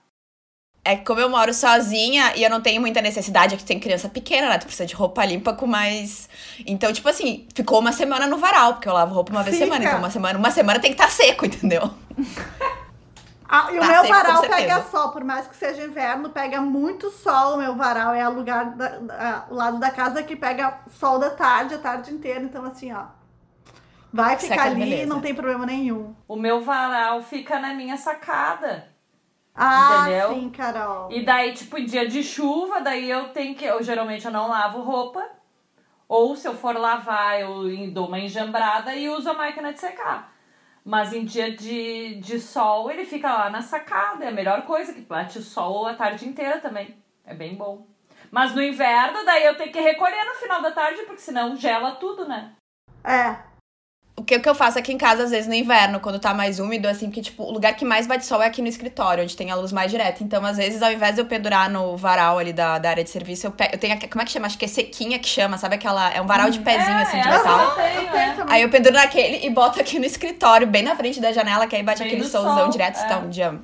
É que como eu moro sozinha e eu não tenho muita necessidade, é que tem criança pequena, né? Tu precisa de roupa limpa com mais. Então, tipo assim, ficou uma semana no varal, porque eu lavo roupa uma vez por semana. Então, uma semana, uma semana tem que estar seco, entendeu? Ah, e o Tá meu seco, varal pega sol, por mais que seja inverno, pega muito sol. O meu varal é o lugar, da, da- o lado da casa que pega sol da tarde, a tarde inteira. Então, assim, ó. Vai ficar Seca, ali, beleza. não tem problema nenhum. O meu varal fica na minha sacada. Ah, Entendeu? sim, Carol. E daí, tipo, em dia de chuva, daí eu tenho que. Eu geralmente eu não lavo roupa. Ou se eu for lavar, eu dou uma enjambrada e uso a máquina de secar. Mas em dia de, de sol, ele fica lá na sacada. É a melhor coisa, que bate o sol a tarde inteira também. É bem bom. Mas no inverno, daí eu tenho que recolher no final da tarde, porque senão gela tudo, né? É. O que, o que eu faço aqui em casa, às vezes, no inverno, quando tá mais úmido, assim, porque, tipo, o lugar que mais bate sol é aqui no escritório, onde tem a luz mais direta. Então, às vezes, ao invés de eu pendurar no varal ali da, da área de serviço, eu, pe... eu tenho. Como é que chama? Acho que é sequinha que chama, sabe aquela. É um varal de pezinho, assim, de metal. eu tenho, é. Aí eu penduro naquele e boto aqui no escritório, bem na frente da janela, que aí bate Bem aquele solzão sol, direto, é. um dia.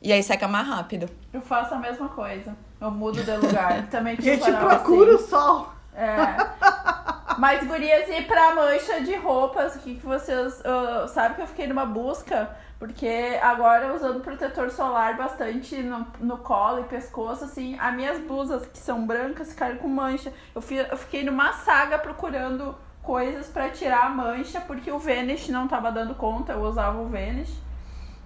E aí seca mais rápido. Eu faço a mesma coisa. Eu mudo de lugar. Também A gente procura assim. o sol. É. Mas, gurias, e pra mancha de roupas, o que, que vocês. ah, sabe que eu fiquei numa busca? Porque agora usando protetor solar bastante no, no colo e pescoço, assim, as minhas blusas que são brancas ficaram com mancha. Eu, fi, eu fiquei numa saga procurando coisas pra tirar a mancha, porque o Vanish não tava dando conta, eu usava o Vanish.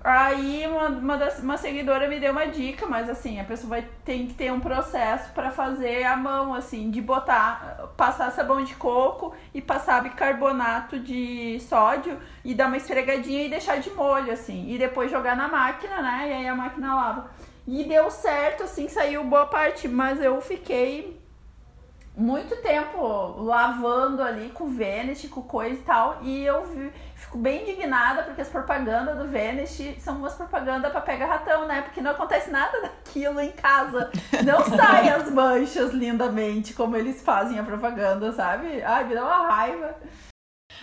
Aí uma, uma, das, uma seguidora me deu uma dica, mas assim, a pessoa vai tem que ter um processo pra fazer a mão, assim, de botar, passar sabão de coco e passar bicarbonato de sódio e dar uma esfregadinha e deixar de molho, assim, e depois jogar na máquina, né? E aí a máquina lava. E deu certo, assim, saiu boa parte, mas eu fiquei muito tempo lavando ali com Vanish, com coisa e tal, e eu vi- fico bem indignada porque as propagandas do Vanish são umas propagandas pra pegar ratão, né? Porque não acontece nada daquilo em casa. Não saem as manchas lindamente como eles fazem a propaganda, sabe? Ai, me dá uma raiva.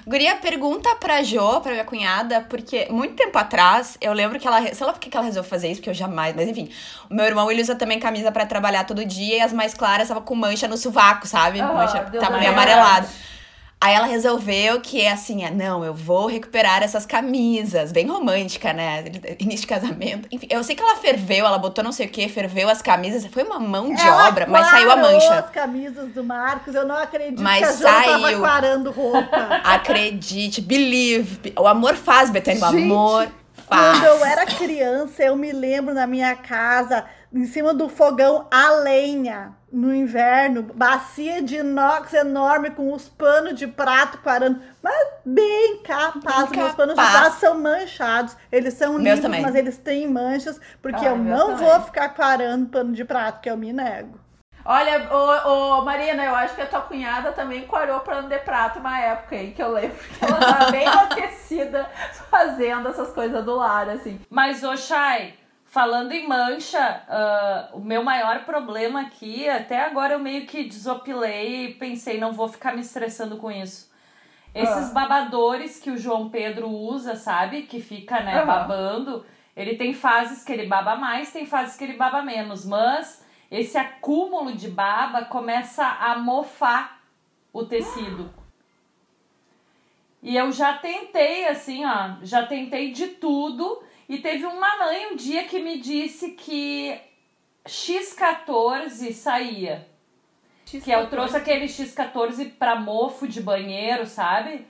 Guria, pergunta pra Jo, pra minha cunhada, porque muito tempo atrás, eu lembro que ela. Sei lá por que ela resolveu fazer isso, porque eu jamais. Mas enfim, o meu irmão ele usa também camisa pra trabalhar todo dia e as mais claras tava com mancha no sovaco, sabe? Mancha tava meio amarelada. Aí ela resolveu que é assim, é, não, eu vou recuperar essas camisas, bem romântica, né? Início de casamento. Enfim, eu sei que ela ferveu, ela botou não sei o que, ferveu as camisas, foi uma mão de Ela obra, mas saiu a mancha. as camisas do Marcos. Eu não acredito Mas que a tava saiu. quarando roupa. Acredite, believe. O amor faz, Betânia, o amor faz. Quando eu era criança, eu me lembro na minha casa em cima do fogão a lenha no inverno, bacia de inox enorme com os panos de prato quarando, mas bem capaz, Bem meus panos de prato são manchados, eles são Meus limpos, também. mas eles têm manchas, porque Ah, eu não também. vou ficar quarando pano de prato, que eu me nego. Olha, ô, ô, Marina, eu acho que a tua cunhada também quarou pano de prato uma época aí, que eu lembro que ela tava bem enlouquecida fazendo essas coisas do lar, assim. Mas, ô Chay, falando em mancha, ah, o meu maior problema aqui, até agora eu meio que desopilei e pensei, não vou ficar me estressando com isso. Esses Ah. babadores que o João Pedro usa, sabe? Que fica, né, babando. Ele tem fases que ele baba mais, tem fases que ele baba menos. Mas esse acúmulo de baba começa a mofar o tecido. E eu já tentei, assim, ó, já tentei de tudo. E teve uma mãe um dia que me disse que X14 saía. Que eu trouxe aquele X14 pra mofo de banheiro, sabe?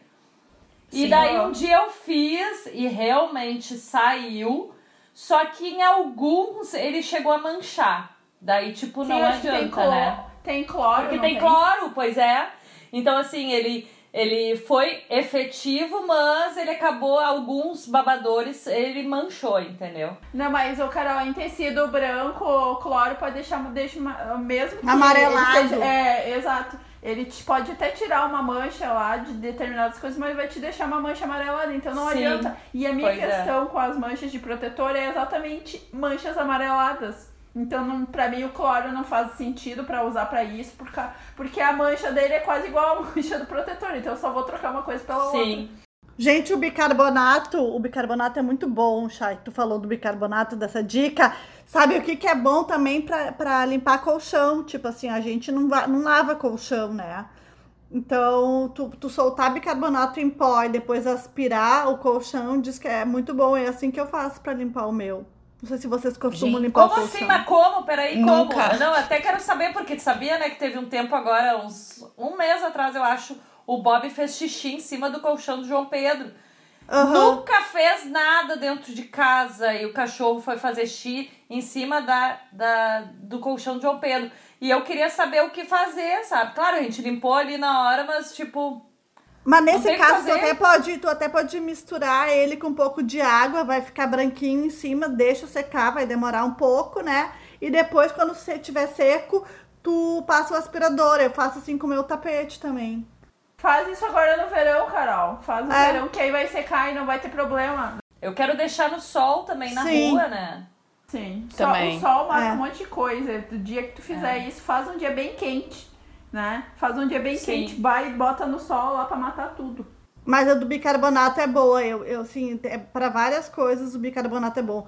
E Sim. daí um dia eu fiz e realmente saiu. Só que em alguns ele chegou a manchar. Daí, tipo, Sim, não tem, adianta, cloro, né? tem cloro, Porque não tem cloro, pois é. Então, assim, ele, ele foi efetivo, mas ele acabou, alguns babadores, ele manchou, entendeu? Não, mas o Carol, em tecido branco, o cloro pode deixar, deixa mesmo que Amarelado. ele seja- é, exato. Ele te, pode até tirar uma mancha lá de determinadas coisas, mas vai te deixar uma mancha amarelada, então não Sim, adianta. E a minha é. questão com as manchas de protetor é exatamente manchas amareladas. Então, não, pra mim, o cloro não faz sentido pra usar pra isso, porque, porque a mancha dele é quase igual a mancha do protetor. Então, eu só vou trocar uma coisa pela outra. Sim. Gente, o bicarbonato, o bicarbonato é muito bom, Chay. Tu falou do bicarbonato, dessa dica. Sabe o que, que é bom também pra, pra limpar colchão? Tipo assim, a gente não, va- não lava colchão, né? Então, tu, tu soltar bicarbonato em pó e depois aspirar o colchão, diz que é muito bom. É assim que eu faço pra limpar o meu. Não sei se vocês costumam Gente, limpar Como o colchão. assim? Mas como? Peraí, como? Nunca. Não, até quero saber, porque tu sabia, né, que teve um tempo agora, uns um mês atrás, eu acho, o Bob fez xixi em cima do colchão do João Pedro. Aham. Nunca fez nada dentro de casa e o cachorro foi fazer xixi em cima da, da, do colchão do João Pedro. E eu queria saber o que fazer, sabe? Claro, a gente limpou ali na hora, mas tipo. Mas nesse caso, tu até, pode, tu até pode misturar ele com um pouco de água, vai ficar branquinho em cima, deixa secar, vai demorar um pouco, né? E depois, quando você tiver seco, tu passa o aspirador. Eu faço assim com o meu tapete também. Faz isso agora no verão, Carol. Faz no É. verão, que aí vai secar e não vai ter problema. Eu quero deixar no sol também na Sim. rua, né? Sim. Também. Só, o sol mata É. um monte de coisa. Do dia que tu fizer isso, faz um dia bem quente, né? Faz um dia bem Sim. quente, vai e bota no sol lá pra matar tudo. Mas a do bicarbonato é boa. Eu, eu assim, é, para várias coisas o bicarbonato é bom.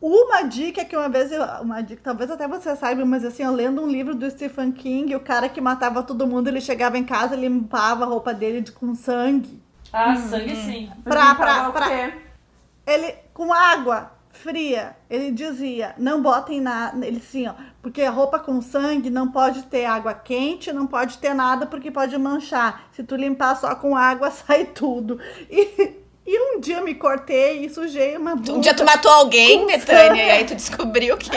Uma dica que uma vez eu, uma dica, talvez até você saiba, mas assim, eu lendo um livro do Stephen King, o cara que matava todo mundo, ele chegava em casa, limpava a roupa dele de, com sangue. Ah, sangue sim. Pra- pra-? Ele com água fria, ele dizia, não botem na, ele assim, ó, porque a roupa com sangue não pode ter água quente, não pode ter nada porque pode manchar. Se tu limpar só com água, sai tudo. E, e um dia eu me cortei e sujei uma blusa. Um dia tu matou alguém, Betânia, e aí tu descobriu que.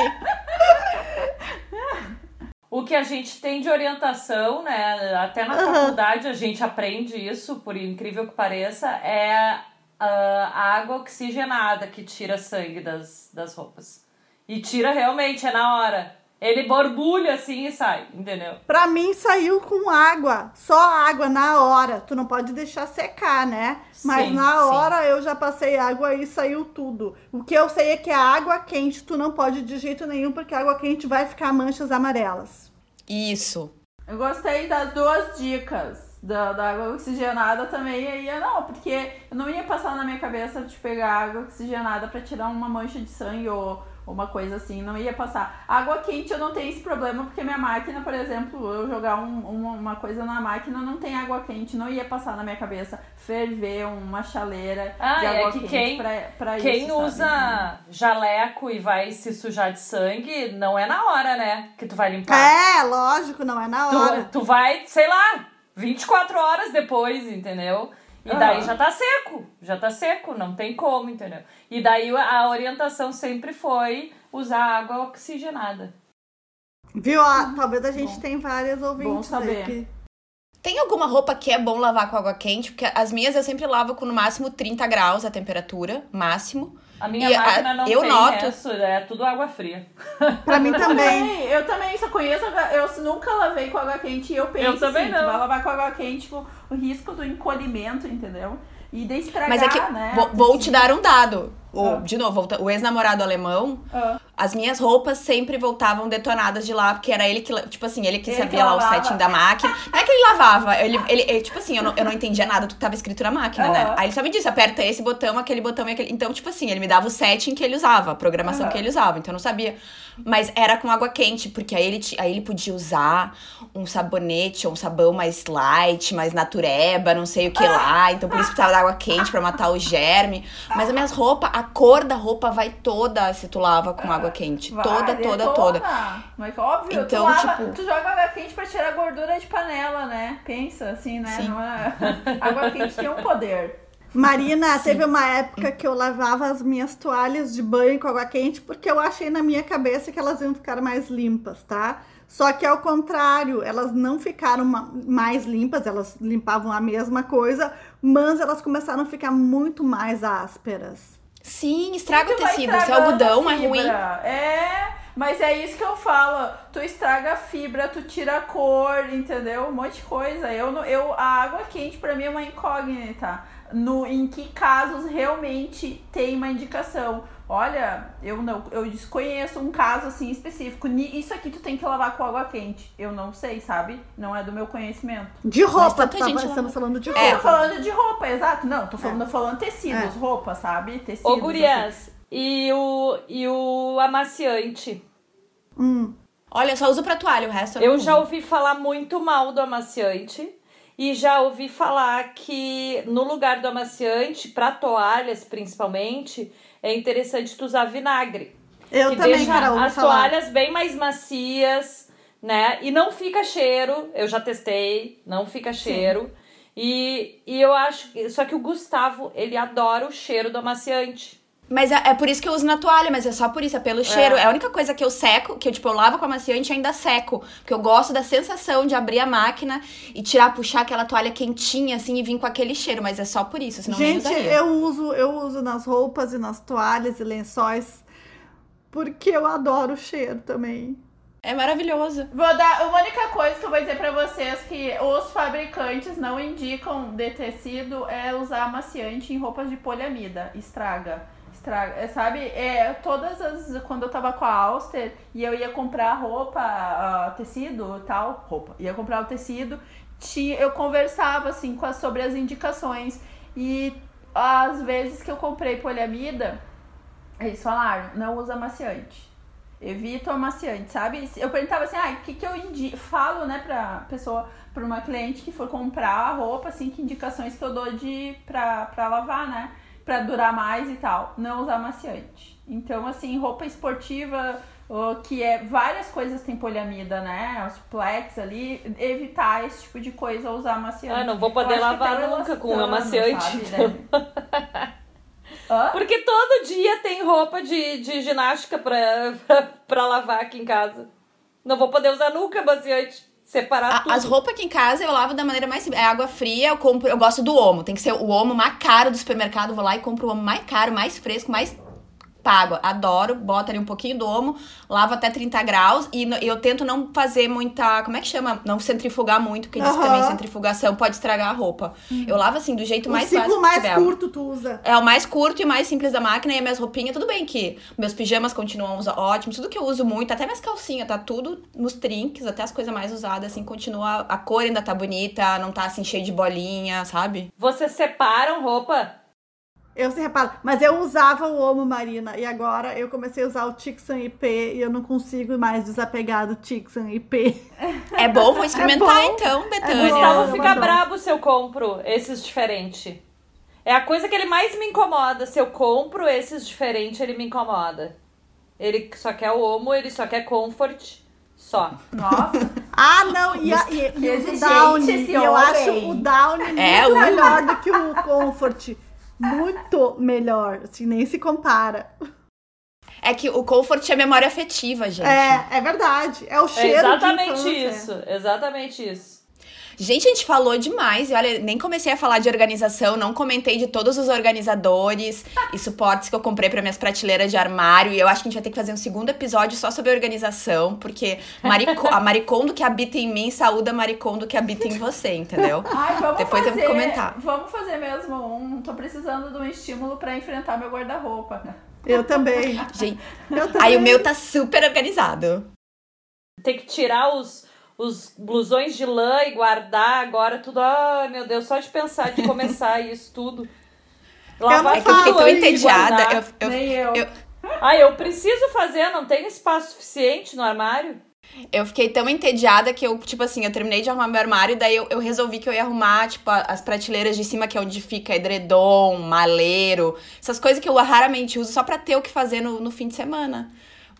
O que a gente tem de orientação, né? Até na Aham. faculdade a gente aprende isso, por incrível que pareça, é a água oxigenada que tira sangue das, das roupas. E tira realmente, é na hora. Ele borbulha assim e sai, entendeu? Pra mim saiu com água, só água na hora. Tu não pode deixar secar, né? Mas Sim, na sim. hora eu já passei água e saiu tudo. O que eu sei é que a água quente tu não pode de jeito nenhum, porque a água quente vai ficar manchas amarelas. Isso. Eu gostei das duas dicas. Da, da água oxigenada também. Aí, eu não, porque eu não ia passar na minha cabeça de pegar água oxigenada pra tirar uma mancha de sangue ou uma coisa assim. Não ia passar. Água quente eu não tenho esse problema, porque minha máquina, por exemplo, eu jogar um- uma, uma coisa na máquina, não tem água quente. Não ia passar na minha cabeça ferver uma chaleira Ah, de é água que quente quem- pra, pra Quem isso. sabe? usa jaleco e vai se sujar de sangue, não é na hora, né? Que tu vai limpar. É, lógico, não é na hora. Tu, tu vai, sei lá, 24 horas depois, entendeu? E daí Aham. já tá seco, já tá seco, não tem como, entendeu? E daí a orientação sempre foi usar água oxigenada. Viu? Ah, talvez a gente tenha várias ouvintes saber. aí que... Tem alguma roupa que é bom lavar com água quente? Porque as minhas eu sempre lavo com no máximo 30 graus a temperatura, máximo. A minha E a- máquina não eu tem noto- isso, é tudo água fria. Pra mim também. Também, eu também só conheço, eu nunca lavei com água quente e eu penso Eu também assim, não. tu vai lavar com água quente com o risco do encolhimento, entendeu? E de estragar, Mas é que né? vou, vou te dar um dado. O, Ah. De novo, o ex-namorado alemão, Ah, as minhas roupas sempre voltavam detonadas de lá, porque era ele que, tipo assim, ele que Ele sabia que lá o setting da máquina. Não é que ele lavava, ele, ele, ele- tipo assim, eu não, eu não entendia nada do que tava escrito na máquina, né? Aham. Aí ele só me disse, aperta esse botão, aquele botão e aquele. Então, tipo assim, ele me dava o setting que ele usava, a programação que ele usava, então eu não sabia. Mas era com água quente, porque aí ele, aí ele podia usar um sabonete ou um sabão mais light, mais natureba, não sei o que lá. Então por isso precisava da água quente pra matar o germe. Mas as minhas roupas, a cor da roupa vai toda se tu lava com água quente. vai, toda, é toda, toda. Mas óbvio, Então, tu, lava, tipo- tu joga água quente pra tirar gordura de panela, né? Pensa assim, né? É... Água quente tem um poder. Marina, teve uma época que eu lavava as minhas toalhas de banho com água quente porque eu achei na minha cabeça que elas iam ficar mais limpas, tá? Só que ao contrário, elas não ficaram ma- mais limpas, elas limpavam a mesma coisa, mas elas começaram a ficar muito mais ásperas. Sim, estraga o tecido. Se é algodão, é ruim. É, mas é isso que eu falo. Tu estraga a fibra, tu tira a cor, entendeu? Um monte de coisa. Eu, não- eu, a água quente pra mim é uma incógnita. No, em que casos realmente tem uma indicação? Olha, eu não, eu desconheço um caso assim específico. Isso aqui tu tem que lavar com água quente. Eu não sei, sabe? Não é do meu conhecimento. De roupa, tu gente estamos lava. falando de Eu roupa. tô falando de roupa, exato. Não, tô falando, falando tecidos, roupa, sabe? Tecidos. Ô, assim. gurias, e o, e o amaciante? Hum. Olha, só uso pra toalha, o resto eu, Eu não já uso. ouvi falar muito mal do amaciante. E já ouvi falar que no lugar do amaciante, pra toalhas principalmente, é interessante tu usar vinagre. Eu que também, deixa Carol, as falar. toalhas bem mais macias, né? E não fica cheiro. Eu já testei, não fica cheiro. E, e eu acho que. Só que o Gustavo, ele adora o cheiro do amaciante. Mas é, é por isso que eu uso na toalha, mas é só por isso, é pelo cheiro. É a única coisa que eu seco, que eu, tipo, eu lavo com amaciante e ainda seco. Porque eu gosto da sensação de abrir a máquina e tirar, puxar aquela toalha quentinha, assim, e vir com aquele cheiro. Mas é só por isso, senão Gente, usaria. eu uso, eu uso nas roupas e nas toalhas e lençóis porque eu adoro o cheiro também. É maravilhoso. Vou dar uma única coisa que eu vou dizer pra vocês que os fabricantes não indicam de tecido é usar amaciante em roupas de poliamida. Estraga. Estraga. É, sabe? É, todas as. Quando eu tava com a Auster e eu ia comprar roupa, ah, tecido tal, roupa. Ia comprar o tecido, tinha, eu conversava assim com as, sobre as indicações. E às vezes que eu comprei poliamida, eles falaram, não usa amaciante. Evito amaciante, sabe? Eu perguntava assim, ah, o que, que eu indi falo, né, pra pessoa, pra uma cliente que for comprar a roupa, assim, que indicações que eu dou de pra, pra lavar, né? Pra durar mais e tal. Não usar amaciante. Então, assim, roupa esportiva, que é várias coisas tem poliamida, né? Os plex ali, evitar esse tipo de coisa, usar amaciante. Ah, não vou poder lavar o nunca com elastano, amaciante, sabe, então. né? Porque todo dia tem roupa de, de ginástica pra, pra, pra lavar aqui em casa. Não vou poder usar nunca amaciante. Separar A- tudo. as roupas aqui em casa eu lavo da maneira mais simples. É água fria, eu compro. Eu gosto do omo. Tem que ser o omo mais caro do supermercado. Eu vou lá e compro o omo mais caro, mais fresco, mais pago. Adoro. Boto ali um pouquinho do omo, lavo até 30 graus. E eu tento não fazer muita. Como é que chama? Não centrifugar muito, porque diz que Aham. também centrifugação pode estragar a roupa. Eu lavo assim, do jeito O mais ciclo básico que mais tiver. curto tu usa. É o mais curto e mais simples da máquina. E as minhas roupinhas, tudo bem que meus pijamas continuam ótimos. Tudo que eu uso muito, até minhas calcinhas, tá tudo nos trinques, até as coisas mais usadas, assim, continua. A cor ainda tá bonita, não tá assim cheio de bolinha, sabe? Vocês separam roupa? Eu se reparo, mas eu usava o Omo Marina e agora eu comecei a usar o Tixan IP e eu não consigo mais desapegar do Tixan IP. É bom, vou experimentar bom. então, O Betânia. bom. Gustavo fica adoro. brabo se eu compro esses diferentes. É a coisa que ele mais me incomoda. Se eu compro esses diferentes, ele me incomoda. Ele só quer o Omo, ele só quer Comfort. Só. Nossa. Ah, não, e, a, e, e o Downy. esse eu homem. acho o Downy É, muito melhor do que o Comfort. Muito melhor, assim, nem se compara. É que o comfort é memória afetiva, gente. É, é verdade. É o É cheiro exatamente de infância. isso. Exatamente isso. Gente, a gente falou demais. E olha, nem comecei a falar de organização, não comentei de todos os organizadores e suportes que eu comprei para minhas prateleiras de armário. E eu acho que a gente vai ter que fazer um segundo episódio só sobre organização, porque Marico a Maricondo que habita em mim saúda a Maricondo que habita em você, entendeu? Ai, vamos Depois fazer, temos que comentar. Vamos fazer mesmo um. Tô precisando de um estímulo pra enfrentar meu guarda-roupa. Eu também. Gente, Eu também. aí o meu tá super organizado. Tem que tirar os, os blusões de lã e guardar agora tudo. Ai, meu Deus, só de pensar de começar isso tudo. Lavar não É que eu fiquei tão entediada. Eu, eu, Nem eu. eu- Ai, eu preciso fazer, não tenho espaço suficiente no armário. Eu fiquei tão entediada que eu, tipo assim, eu terminei de arrumar meu armário, daí eu, eu resolvi que eu ia arrumar, tipo, as prateleiras de cima, que é onde fica edredom, maleiro, essas coisas que eu raramente uso só pra ter o que fazer no, no fim de semana.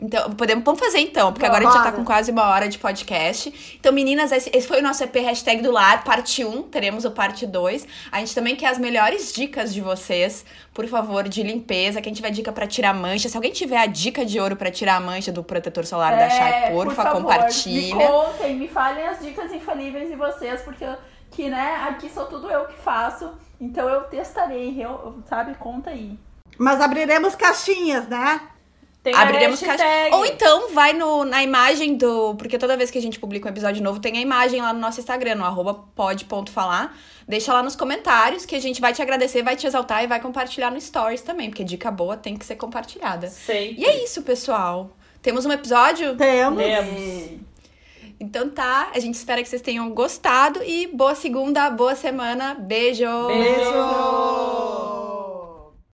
Então, podemos, vamos fazer então, porque agora a gente já tá com quase uma hora de podcast. Então, meninas, esse, esse foi o nosso EP Hashtag do Lar, parte 1, teremos o parte 2. A gente também quer as melhores dicas de vocês, por favor, de limpeza. Quem tiver dica pra tirar mancha, se alguém tiver a dica de ouro pra tirar a mancha do protetor solar da Shai, porfa, É, por favor, compartilha. Me contem, me falem as dicas infalíveis de vocês, porque que, né, aqui sou tudo eu que faço. Então eu testarei, eu, sabe? Conta aí. Mas abriremos caixinhas, né? Tem a Abriremos hashtag. caixa. Ou então vai no, na imagem do. Porque toda vez que a gente publica um episódio novo, tem a imagem lá no nosso Instagram, no arroba pod.falar. Deixa lá nos comentários que a gente vai te agradecer, vai te exaltar e vai compartilhar no Stories também, porque dica boa tem que ser compartilhada. Sei. E é isso, pessoal. Temos um episódio? Temos. Temos. Então tá, a gente espera que vocês tenham gostado e boa segunda, boa semana. Beijo! Beijo. Beijo.